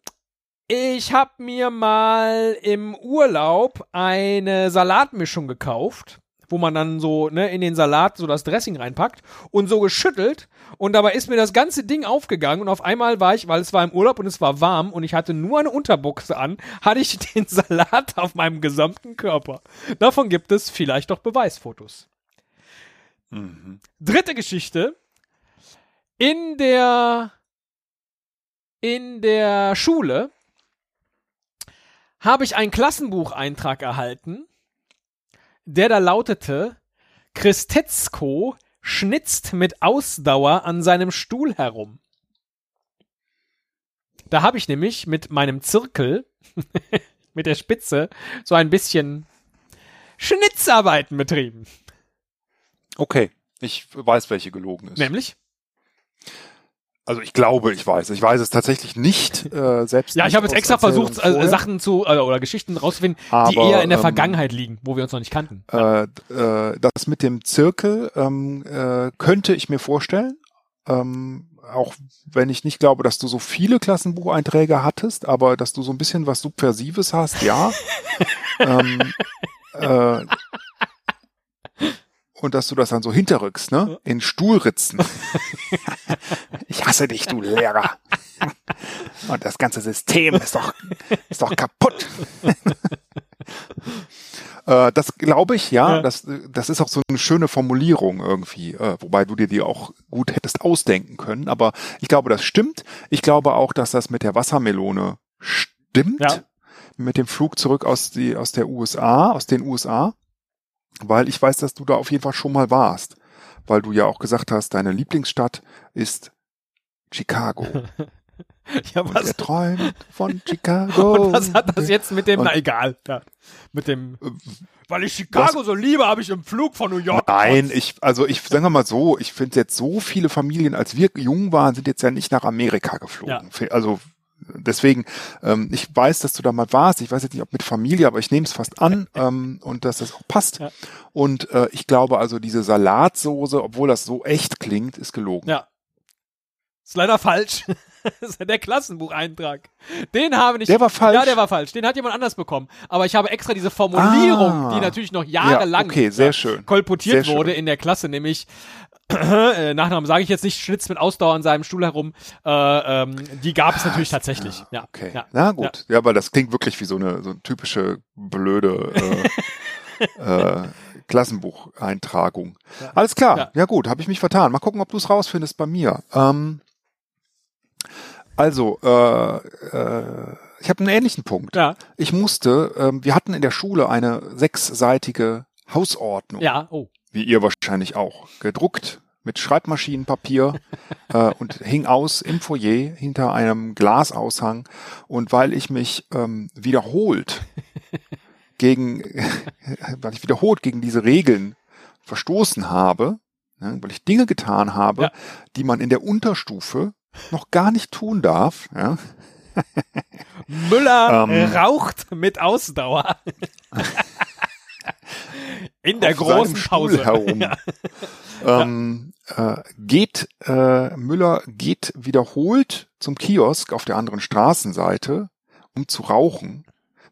ich habe mir mal im Urlaub eine Salatmischung gekauft, wo man dann so ne, in den Salat so das Dressing reinpackt und so geschüttelt. Und dabei ist mir das ganze Ding aufgegangen und auf einmal war ich, weil es war im Urlaub und es war warm und ich hatte nur eine Unterbuchse an, (laughs) hatte ich den Salat auf meinem gesamten Körper. Davon gibt es vielleicht doch Beweisfotos. Dritte Geschichte. In der in der Schule habe ich einen Klassenbucheintrag erhalten, der da lautete, Christetzko schnitzt mit Ausdauer an seinem Stuhl herum. Da habe ich nämlich mit meinem Zirkel, (laughs) mit der Spitze, so ein bisschen Schnitzarbeiten betrieben. Okay. Ich weiß, welche gelogen ist. Nämlich? Also ich glaube, ich weiß. Ich weiß es tatsächlich nicht. (laughs) Äh, selbst Ja, ich habe jetzt extra versucht, äh. Sachen zu, äh, oder Geschichten rauszufinden, die Aber, eher in der ähm, Vergangenheit liegen, wo wir uns noch nicht kannten. Äh, äh, das mit dem Zirkel ähm, äh, könnte ich mir vorstellen. Ähm, auch wenn ich nicht glaube, dass du so viele Klassenbucheinträge hattest, aber dass du so ein bisschen was Subversives hast, ja. (laughs) ähm, äh, und dass du das dann so hinterrückst, ne? In Stuhlritzen. (laughs) ich hasse dich, du Lehrer. Und das ganze System ist doch, ist doch kaputt. (laughs) Äh, das glaube ich, ja. Ja. Das, das ist auch so eine schöne Formulierung irgendwie, äh, wobei du dir die auch gut hättest ausdenken können. Aber ich glaube, das stimmt. Ich glaube auch, dass das mit der Wassermelone stimmt. Ja. Mit dem Flug zurück aus, die, aus der USA, aus den USA. Weil ich weiß, dass du da auf jeden Fall schon mal warst. Weil du ja auch gesagt hast, deine Lieblingsstadt ist Chicago. (laughs) Ja, Und was, er träumt von (laughs) Chicago. und was hat das jetzt mit dem, Und- na egal, ja, mit dem, weil ich Chicago so liebe, habe ich im Flug von New York Nein, ich, also ich sagen wir mal so, ich finde jetzt so viele Familien, als wir jung waren, sind jetzt ja nicht nach Amerika geflogen. Also deswegen, ähm, ich weiß, dass du da mal warst. Ich weiß jetzt nicht, ob mit Familie, aber ich nehme es fast an ähm, und dass das auch passt. Ja. Und äh, ich glaube also, diese Salatsoße, obwohl das so echt klingt, ist gelogen. Ja. Ist leider falsch. (laughs) Das ist der Klassenbucheintrag. Den habe ich. Der war falsch? Ja, der war falsch. Den hat jemand anders bekommen. Aber ich habe extra diese Formulierung, Ah. die natürlich noch jahrelang Ja, okay, sehr schön. kolportiert Sehr wurde schön. in der Klasse, nämlich äh, Nachnamen sage ich jetzt nicht, schlitzt mit Ausdauer an seinem Äh, herum. Äh, ähm, die gab es natürlich tatsächlich. Ja, Okay. Ja. Na gut. Ja. aber das klingt wirklich wie so eine, so eine typische blöde äh, (laughs) äh, Klassenbucheintragung. Alles klar. Ja. Ja, gut, habe ich mich vertan. Mal gucken, ob du es rausfindest bei mir. Ähm, also, äh, äh, ich habe einen ähnlichen Punkt. Ja, Ich musste, ähm, wir hatten in der Schule eine sechsseitige Hausordnung. ja, oh. Wie ihr wahrscheinlich auch, gedruckt mit Schreibmaschinenpapier (laughs) äh, und hing aus im Foyer hinter einem Glasaushang. Und weil ich mich ähm, wiederholt gegen, (laughs) weil ich wiederholt gegen diese Regeln verstoßen habe, ne, weil ich Dinge getan habe, Ja. die man in der Unterstufe noch gar nicht tun darf, ja, Müller Ähm. raucht mit Ausdauer. (laughs) In der großen Pause. herum. (laughs) Ähm, äh, geht äh, Müller geht wiederholt zum Kiosk auf der anderen Straßenseite, um zu rauchen.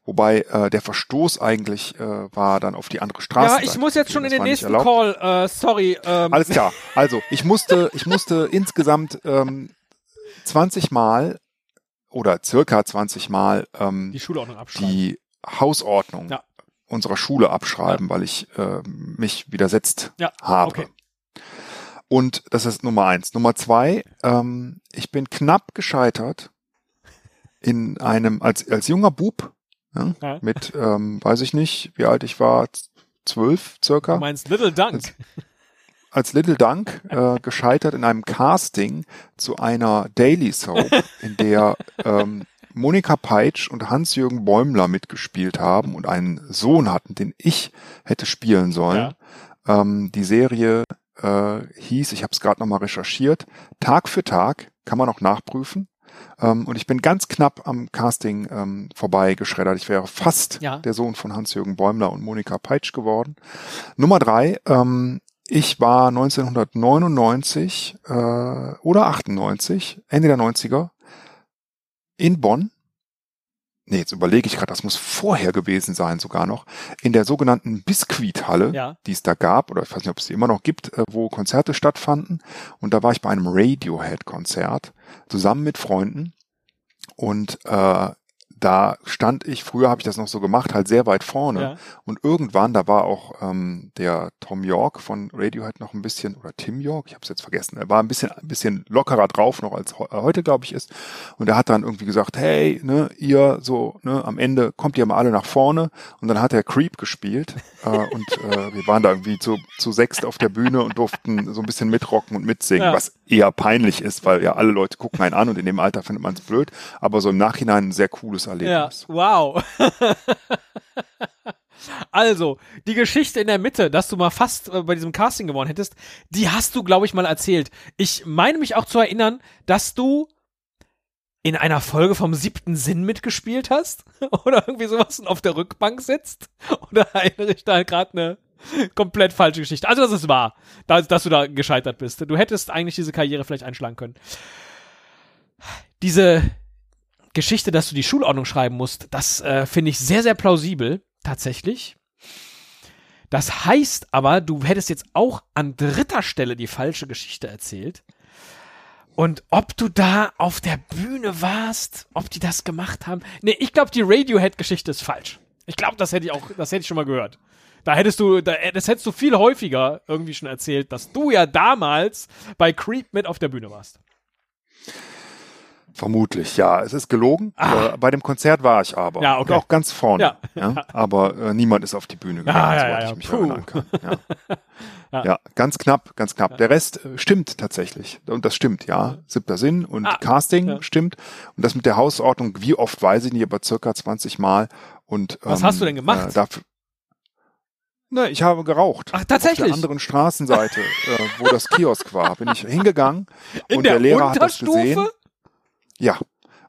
Wobei äh, der Verstoß eigentlich äh, war dann auf die andere Ja, Straßenseite. ich muss jetzt schon in den nächsten. Call. Äh, sorry. Ähm, Alles klar. Also ich musste, ich musste (laughs) insgesamt ähm, 20 Mal oder circa 20 Mal ähm, die Schulordnung abschreiben. die Hausordnung Ja. Unserer Schule abschreiben, weil ich äh, mich widersetzt Ja, habe. okay. Und das ist Nummer eins. Nummer zwei, ähm, ich bin knapp gescheitert in einem, als, als junger Bub, ja, Ja. mit, ähm, weiß ich nicht, wie alt ich war, zwölf circa, Du meinst Little Dunk. als Little Dunk äh, gescheitert in einem Casting zu einer Daily Soap, in der ähm, Monika Peitsch und Hans-Jürgen Bäumler mitgespielt haben und einen Sohn hatten, den ich hätte spielen sollen. Ähm, die Serie äh, hieß, ich habe es gerade nochmal recherchiert, Tag für Tag, kann man auch nachprüfen. Ähm, und ich bin ganz knapp am Casting ähm, vorbei geschreddert. Ich wäre fast Ja. der Sohn von Hans-Jürgen Bäumler und Monika Peitsch geworden. Nummer drei, ähm, ich war 1999 äh, oder 98, Ende der 90er, in Bonn. Nee, jetzt überlege ich gerade, das muss vorher gewesen sein sogar noch, in der sogenannten Biskuithalle, Ja. die es da gab, oder ich weiß nicht, ob es die immer noch gibt, äh, wo Konzerte stattfanden. Und da war ich bei einem Radiohead-Konzert zusammen mit Freunden. Und äh, da stand ich, früher habe ich das noch so gemacht, halt sehr weit vorne. Ja. Und irgendwann, da war auch ähm, der Tom York von Radiohead noch ein bisschen, oder Tim York, ich habe es jetzt vergessen, er war ein bisschen, ein bisschen lockerer drauf noch als äh, heute, glaube ich, ist. Und er hat dann irgendwie gesagt, hey, ne, ihr so, ne, am Ende kommt ihr mal alle nach vorne. Und dann hat er Creep gespielt. äh, und äh, wir waren da irgendwie zu, zu sechst auf der Bühne und durften so ein bisschen mitrocken und mitsingen, Ja. was eher peinlich ist, weil ja alle Leute gucken einen an und in dem Alter findet man es blöd. Aber so im Nachhinein ein sehr cooles Ja, Erlebnis. wow. (laughs) also, die Geschichte in der Mitte, dass du mal fast äh, bei diesem Casting gewonnen hättest, die hast du, glaube ich, mal erzählt. Ich meine mich auch zu erinnern, dass du in einer Folge vom siebten Sinn mitgespielt hast (laughs) oder irgendwie sowas und auf der Rückbank sitzt. Oder erinnere ich da gerade eine komplett falsche Geschichte? Also, das ist wahr, dass, dass du da gescheitert bist. Du hättest eigentlich diese Karriere vielleicht einschlagen können. Diese Geschichte, dass du die Schulordnung schreiben musst, das äh, finde ich sehr, sehr plausibel, tatsächlich. Das heißt aber, du hättest jetzt auch an dritter Stelle die falsche Geschichte erzählt. Und ob du da auf der Bühne warst, ob die das gemacht haben. Nee, ich glaube, die Radiohead-Geschichte ist falsch. Ich glaube, das hätte ich auch, das hätte ich schon mal gehört. Da hättest du, da, das hättest du viel häufiger irgendwie schon erzählt, dass du ja damals bei Creep mit auf der Bühne warst. Vermutlich, ja. Es ist gelogen. Äh, bei dem Konzert war ich aber. Ah. Ja, okay. Und auch ganz vorne. Ja. Ja. Aber äh, niemand ist auf die Bühne gegangen, Ah, ja, soweit ja, ich mich puh. erinnern kann. Ja. (laughs) Ja. ja. ganz knapp, ganz knapp. Der Rest äh, stimmt tatsächlich. Und das stimmt, ja. Siebter Sinn und Ah, Casting ja. stimmt. Und das mit der Hausordnung, wie oft weiß ich nicht, aber circa 20 Mal. Und, Was ähm, hast du denn gemacht? Äh, dafür, Ne, ich habe geraucht. Ach, Auf tatsächlich? der anderen Straßenseite, äh, wo das Kiosk war, bin ich (laughs) hingegangen In und der, der Lehrer hat das gesehen. Ja.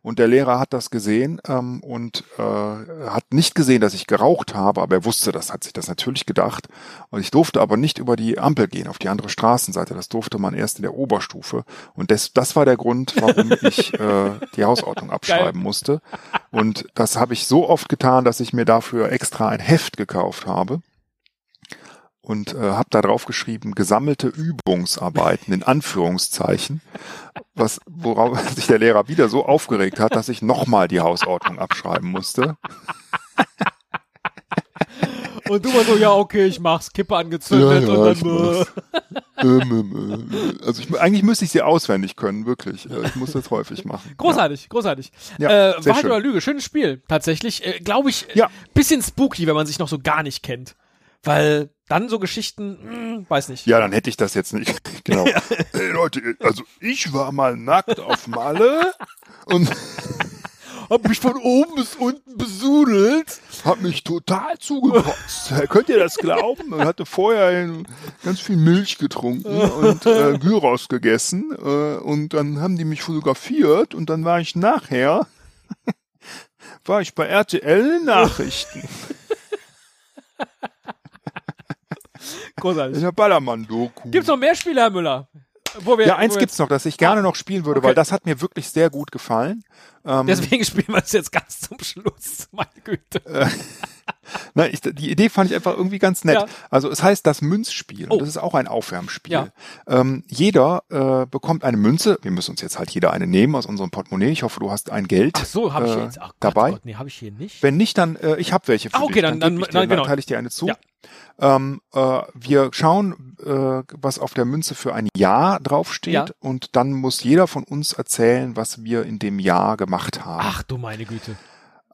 Und der Lehrer hat das gesehen ähm, und äh, hat nicht gesehen, dass ich geraucht habe, aber er wusste das, hat sich das natürlich gedacht. Und ich durfte aber nicht über die Ampel gehen, auf die andere Straßenseite. Das durfte man erst in der Oberstufe. Und das, das war der Grund, warum (laughs) ich äh, die Hausordnung abschreiben Geil. musste. Und das habe ich so oft getan, dass ich mir dafür extra ein Heft gekauft habe und äh, habe da drauf geschrieben gesammelte Übungsarbeiten in Anführungszeichen, was worauf (laughs) sich der Lehrer wieder so aufgeregt hat, dass ich nochmal die Hausordnung abschreiben musste. Und du war so, ja, okay, ich mach's, Kippe angezündet Ja, ja, und dann. Äh. Ähm, äh, also ich, eigentlich müsste ich sie auswendig können, wirklich. Äh, Ich muss das häufig machen. Großartig, großartig. Ja, äh, Wahrheit oder Lüge, schönes Spiel. Tatsächlich, äh, glaube ich, Ja. bisschen spooky, wenn man sich noch so gar nicht kennt. Weil dann so Geschichten, hm, weiß nicht. Ja, dann hätte ich das jetzt nicht. (laughs) Genau. Hey Leute, also ich war mal nackt auf Malle und (laughs) Hab mich von oben bis unten besudelt. hab mich total zugekotzt. (laughs) Könnt ihr das glauben? Und hatte vorher ganz viel Milch getrunken und äh, Gyros gegessen. Äh, und dann haben die mich fotografiert und dann war ich nachher, war ich bei RTL Nachrichten. In Großartig. der Ballermann-Doku. Gibt's noch mehr Spiele, Herr Müller? Wo wir, Ja, eins gibt's noch, das ich gerne noch spielen würde, Okay. weil das hat mir wirklich sehr gut gefallen. Ähm, Deswegen spielen wir es jetzt ganz zum Schluss. (laughs) Meine Güte. (laughs) Na, ich, die Idee fand ich einfach irgendwie ganz nett. Ja. Also es heißt das Münzspiel. Oh. Und das ist auch ein Aufwärmspiel. Ja. Ähm, jeder äh, bekommt eine Münze. Wir müssen uns jetzt halt jeder eine nehmen aus unserem Portemonnaie. Ich hoffe, du hast ein Geld Ach so, habe ich äh, jetzt. Ach Gott, dabei. Gott, nee, habe ich hier nicht. Wenn nicht, dann äh, ich habe welche für Ah, okay, dich. dann- dann- ich dir, dann genau. teile ich dir eine zu. Ja. Ähm, äh, wir schauen, äh, was auf der Münze für ein Jahr draufsteht Ja. und dann muss jeder von uns erzählen, was wir in dem Jahr gemacht haben. Ach du meine Güte.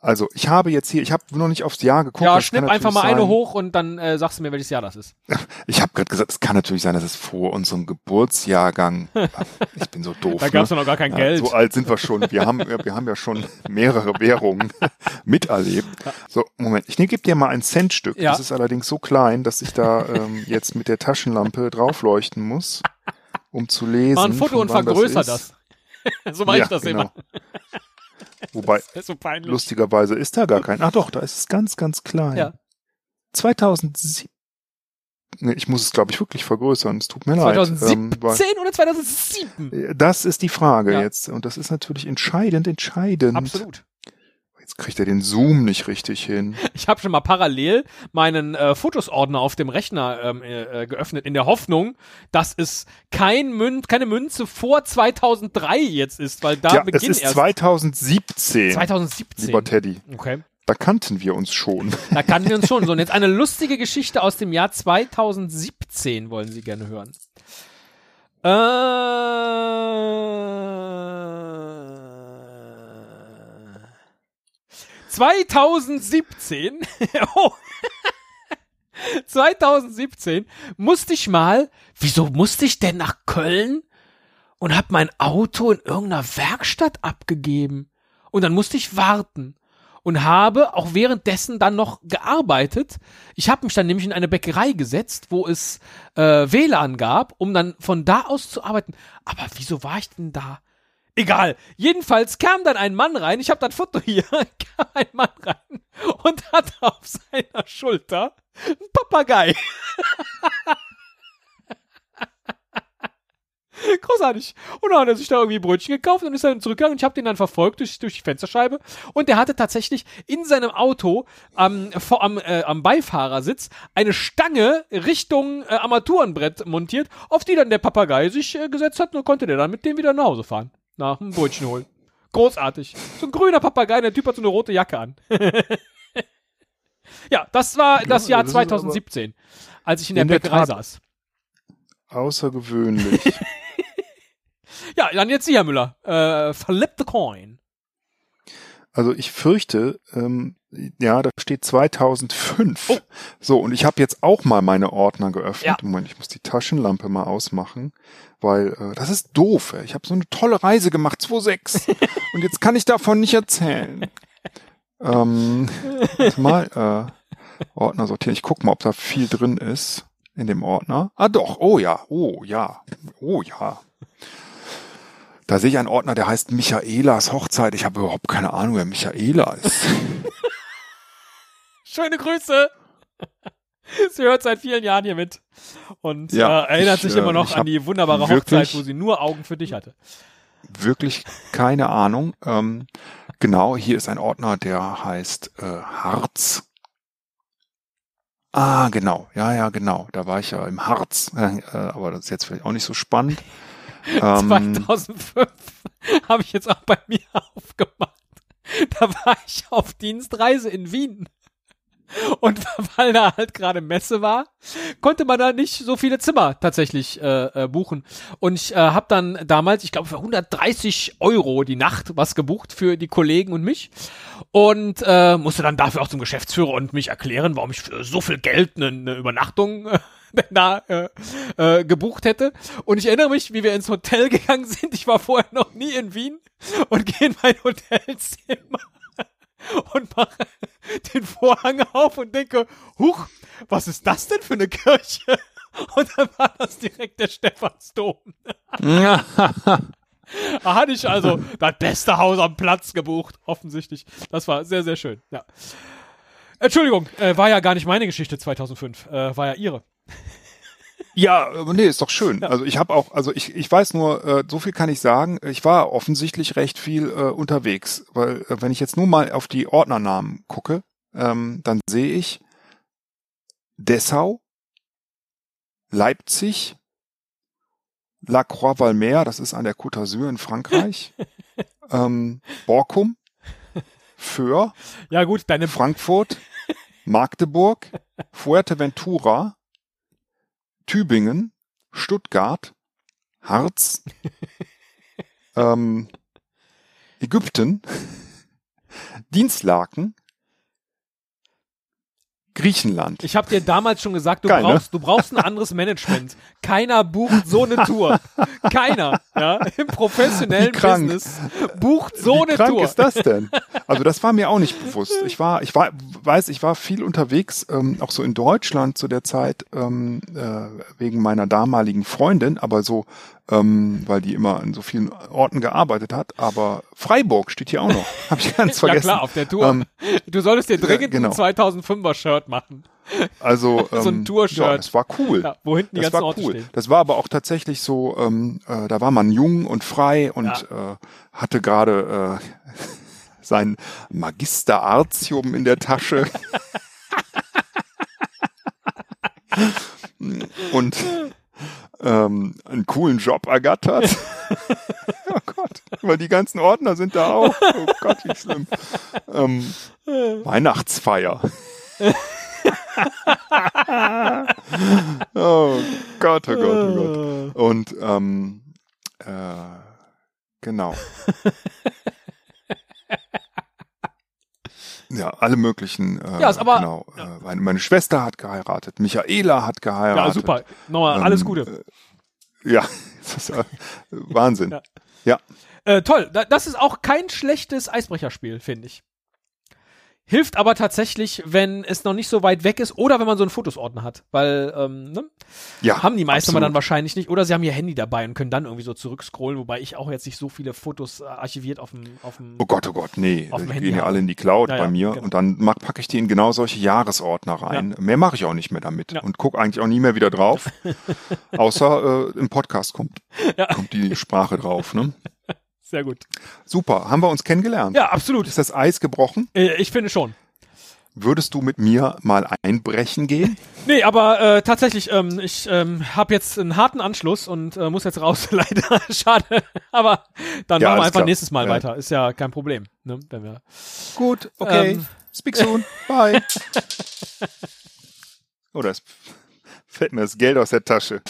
Also ich habe jetzt hier, ich habe noch nicht aufs Jahr geguckt. ja, das schnipp einfach mal natürlich eine sein- hoch und dann äh, sagst du mir, welches Jahr das ist. (laughs) Ich habe gerade gesagt, es kann natürlich sein, dass es vor unserem Geburtsjahrgang. (laughs) Ich bin so doof. Da gab's ne? ja noch gar kein Ja, Geld. So alt sind wir schon. Wir haben, ja, wir haben ja schon mehrere Währungen (laughs) miterlebt. So, Moment, ich gebe dir mal ein Centstück. Ja. Das ist allerdings so klein, dass ich da ähm, jetzt mit der Taschenlampe draufleuchten muss, um zu lesen. Mach ein Foto und vergrößer ist. das. so mache Ja, ich das genau. immer. (laughs) Wobei, Das ist so peinlich. lustigerweise ist da gar kein. Ach doch, da ist es ganz, ganz klein. Ja. 2007. Nee, ich muss es, glaube ich, wirklich vergrößern. Es tut mir leid. 2017 Ähm, oder 2007? Das ist die Frage Ja. jetzt. Und das ist natürlich entscheidend, entscheidend. Absolut. Jetzt kriegt er den Zoom nicht richtig hin. (laughs) Ich habe schon mal parallel meinen äh, Fotosordner auf dem Rechner ähm, äh, äh, geöffnet, in der Hoffnung, dass es kein Mün keine Münze vor 2003 jetzt ist, weil da ja, es beginnt ist erst 2017, 2017. lieber Teddy. Okay. Da kannten wir uns schon. (laughs) Da kannten wir uns schon. So, und jetzt eine (laughs) lustige Geschichte aus dem Jahr 2017 wollen Sie gerne hören. Äh, 2017. (laughs) oh. 2017 musste ich mal. Wieso musste ich denn nach Köln und hab mein Auto in irgendeiner Werkstatt abgegeben? Und dann musste ich warten und habe auch währenddessen dann noch gearbeitet. Ich habe mich dann nämlich in eine Bäckerei gesetzt, wo es äh, WLAN gab, um dann von da aus zu arbeiten. Aber wieso war ich denn da? Egal. Jedenfalls kam dann ein Mann rein. Ich habe das Foto hier. (laughs) kam ein Mann rein und hatte auf seiner Schulter einen Papagei. (laughs) Großartig. Und dann hat er sich da irgendwie Brötchen gekauft und ist dann zurückgegangen. Und ich habe den dann verfolgt durch, durch die Fensterscheibe. Und der hatte tatsächlich in seinem Auto am, vor, am, äh, am Beifahrersitz eine Stange Richtung äh, Armaturenbrett montiert, auf die dann der Papagei sich äh, gesetzt hat und konnte der dann mit dem wieder nach Hause fahren. Nach dem Brötchen holen. Großartig. So ein grüner Papagei, der Typ hat so eine rote Jacke an. (laughs) ja, das war das Jahr das ist aber 2017, als ich in der in der Bäckerei saß. Außergewöhnlich. (laughs) Ja, dann jetzt Sie, Herr Müller. Äh, flip the coin. Also ich fürchte, ähm, ja, da steht 2005. Oh. So, und ich habe jetzt auch mal meine Ordner geöffnet. Ja. Moment, ich muss die Taschenlampe mal ausmachen, weil äh, das ist doof. Ey. Ich habe so eine tolle Reise gemacht, 2.6. (laughs) und jetzt kann ich davon nicht erzählen. ähm, mal, äh, Ordner sortieren. Ich guck mal, ob da viel drin ist in dem Ordner. Ah doch, oh ja, oh ja, oh ja. Da sehe ich einen Ordner, der heißt Michaelas Hochzeit. Ich habe überhaupt keine Ahnung, wer Michaela ist. (laughs) Schöne Grüße. (laughs) Sie hört seit vielen Jahren hier mit und Ja, äh, erinnert ich, sich äh, immer noch ich an die wunderbare Hochzeit, wo sie nur Augen für dich hatte. Wirklich keine Ahnung. Ähm, genau, hier ist ein Ordner, der heißt äh, Harz. Ah, genau. Ja, ja, genau. Da war ich ja im Harz. Äh, äh, aber das ist jetzt vielleicht auch nicht so spannend. Ähm, (laughs) 2005 habe ich jetzt auch bei mir (laughs) aufgemacht. Da war ich auf Dienstreise in Wien. (laughs) Und weil da halt gerade Messe war, konnte man da nicht so viele Zimmer tatsächlich äh, äh, buchen. Und ich äh, habe dann damals, ich glaube für 130 Euro die Nacht was gebucht für die Kollegen und mich. Und äh, musste dann dafür auch zum Geschäftsführer und mich erklären, warum ich für so viel Geld eine, eine Übernachtung (laughs) äh, da äh, äh, gebucht hätte. Und ich erinnere mich, wie wir ins Hotel (laughs) gegangen sind. Ich war vorher noch nie in Wien und gehe in mein Hotelzimmer (laughs) und mache den Vorhang auf und denke, huch, was ist das denn für eine Kirche? (laughs) Und dann war das direkt der Stephansdom. (laughs) Da hatte ich also das beste Haus am Platz gebucht, offensichtlich. Das war sehr, sehr schön. Ja. Entschuldigung, äh, war ja gar nicht meine Geschichte 2005, äh, war ja ihre. Ja, nee, ist doch schön. Also ich habe auch, also ich, ich weiß nur, äh, so viel kann ich sagen, ich war offensichtlich recht viel äh, unterwegs, weil äh, wenn ich jetzt nur mal auf die Ordnernamen gucke, ähm, dann sehe ich Dessau, Leipzig, La Croix-Valmer, das ist an der Côte d'Azur in Frankreich, (laughs) ähm, Borkum, Föhr, Ja gut, deine Frankfurt, Magdeburg, (laughs) Fuerteventura, Tübingen, Stuttgart, Harz, (laughs) ähm, Ägypten, Dienstlaken, Griechenland. Ich habe dir damals schon gesagt, du Geil, ne? brauchst, du brauchst ein anderes Management. Keiner bucht so eine Tour. Keiner, ja, im professionellen. Business bucht so Wie eine krank Tour. ist das denn? Also das war mir auch nicht bewusst. Ich war, ich war, weiß, ich war viel unterwegs, ähm, auch so in Deutschland zu der Zeit ähm, äh, wegen meiner damaligen Freundin, aber so, ähm, weil die immer in so vielen Orten gearbeitet hat. Aber Freiburg steht hier auch noch. (laughs) Habe ich ganz ja vergessen. klar, auf der Tour. Ähm, du solltest dir dringend genau. ein 2005er Shirt machen. Also ähm, (laughs) So ein Tourshirt. Ja, das war cool. Ja, wo hinten die das ganzen war Orte cool. stehen. Das war aber auch tatsächlich so, ähm, äh, da war man jung und frei und äh, hatte gerade äh, (laughs) sein Magisterartium in der Tasche. und ähm, einen coolen Job ergattert. (laughs) oh Gott, weil die ganzen Ordner sind da auch. Oh Gott, wie schlimm. Ähm, Weihnachtsfeier. (laughs) oh Gott, oh Gott, oh Gott. Und ähm, äh, genau. (laughs) Ja, alle möglichen. Äh, Ja, ist aber- genau. Äh, meine, meine Schwester hat geheiratet, Michaela hat geheiratet. Ja, super. Nochmal, alles Gute. Äh, ja, (laughs) das ist äh, Wahnsinn. Ja. Ja. Äh, toll, da, das ist auch kein schlechtes Eisbrecherspiel, finde ich. Hilft aber tatsächlich, wenn es noch nicht so weit weg ist oder wenn man so einen Fotosordner hat. Weil, ähm, ne? ja haben die meisten absolut. dann wahrscheinlich nicht. Oder sie haben ihr Handy dabei und können dann irgendwie so zurückscrollen, wobei ich auch jetzt nicht so viele Fotos äh, archiviert auf dem, auf dem. Oh Gott, oh Gott, nee. Auf dem Die Handy gehen ja alle in die Cloud Ja, bei ja, mir genau. und dann mach, packe ich die in genau solche Jahresordner rein. Mehr mache ich auch nicht mehr damit Ja. und guck eigentlich auch nie mehr wieder drauf. (laughs) Außer äh, im Podcast kommt, Ja. kommt die Sprache drauf. Ne? (laughs) Sehr gut. Super, haben wir uns kennengelernt. Ja, absolut. Ist das Eis gebrochen? Äh, ich finde schon. Würdest du mit mir mal einbrechen gehen? (laughs) Nee, aber äh, tatsächlich, ähm, ich ähm, habe jetzt einen harten Anschluss und äh, muss jetzt raus, (laughs) leider. Schade. Aber dann Ja, machen wir einfach klar. nächstes Mal Ja. weiter. Ist ja kein Problem. Ne? Wenn wir Gut, okay. Ähm. Speak soon. Bye. oh, das (laughs) fällt mir das Geld aus der Tasche.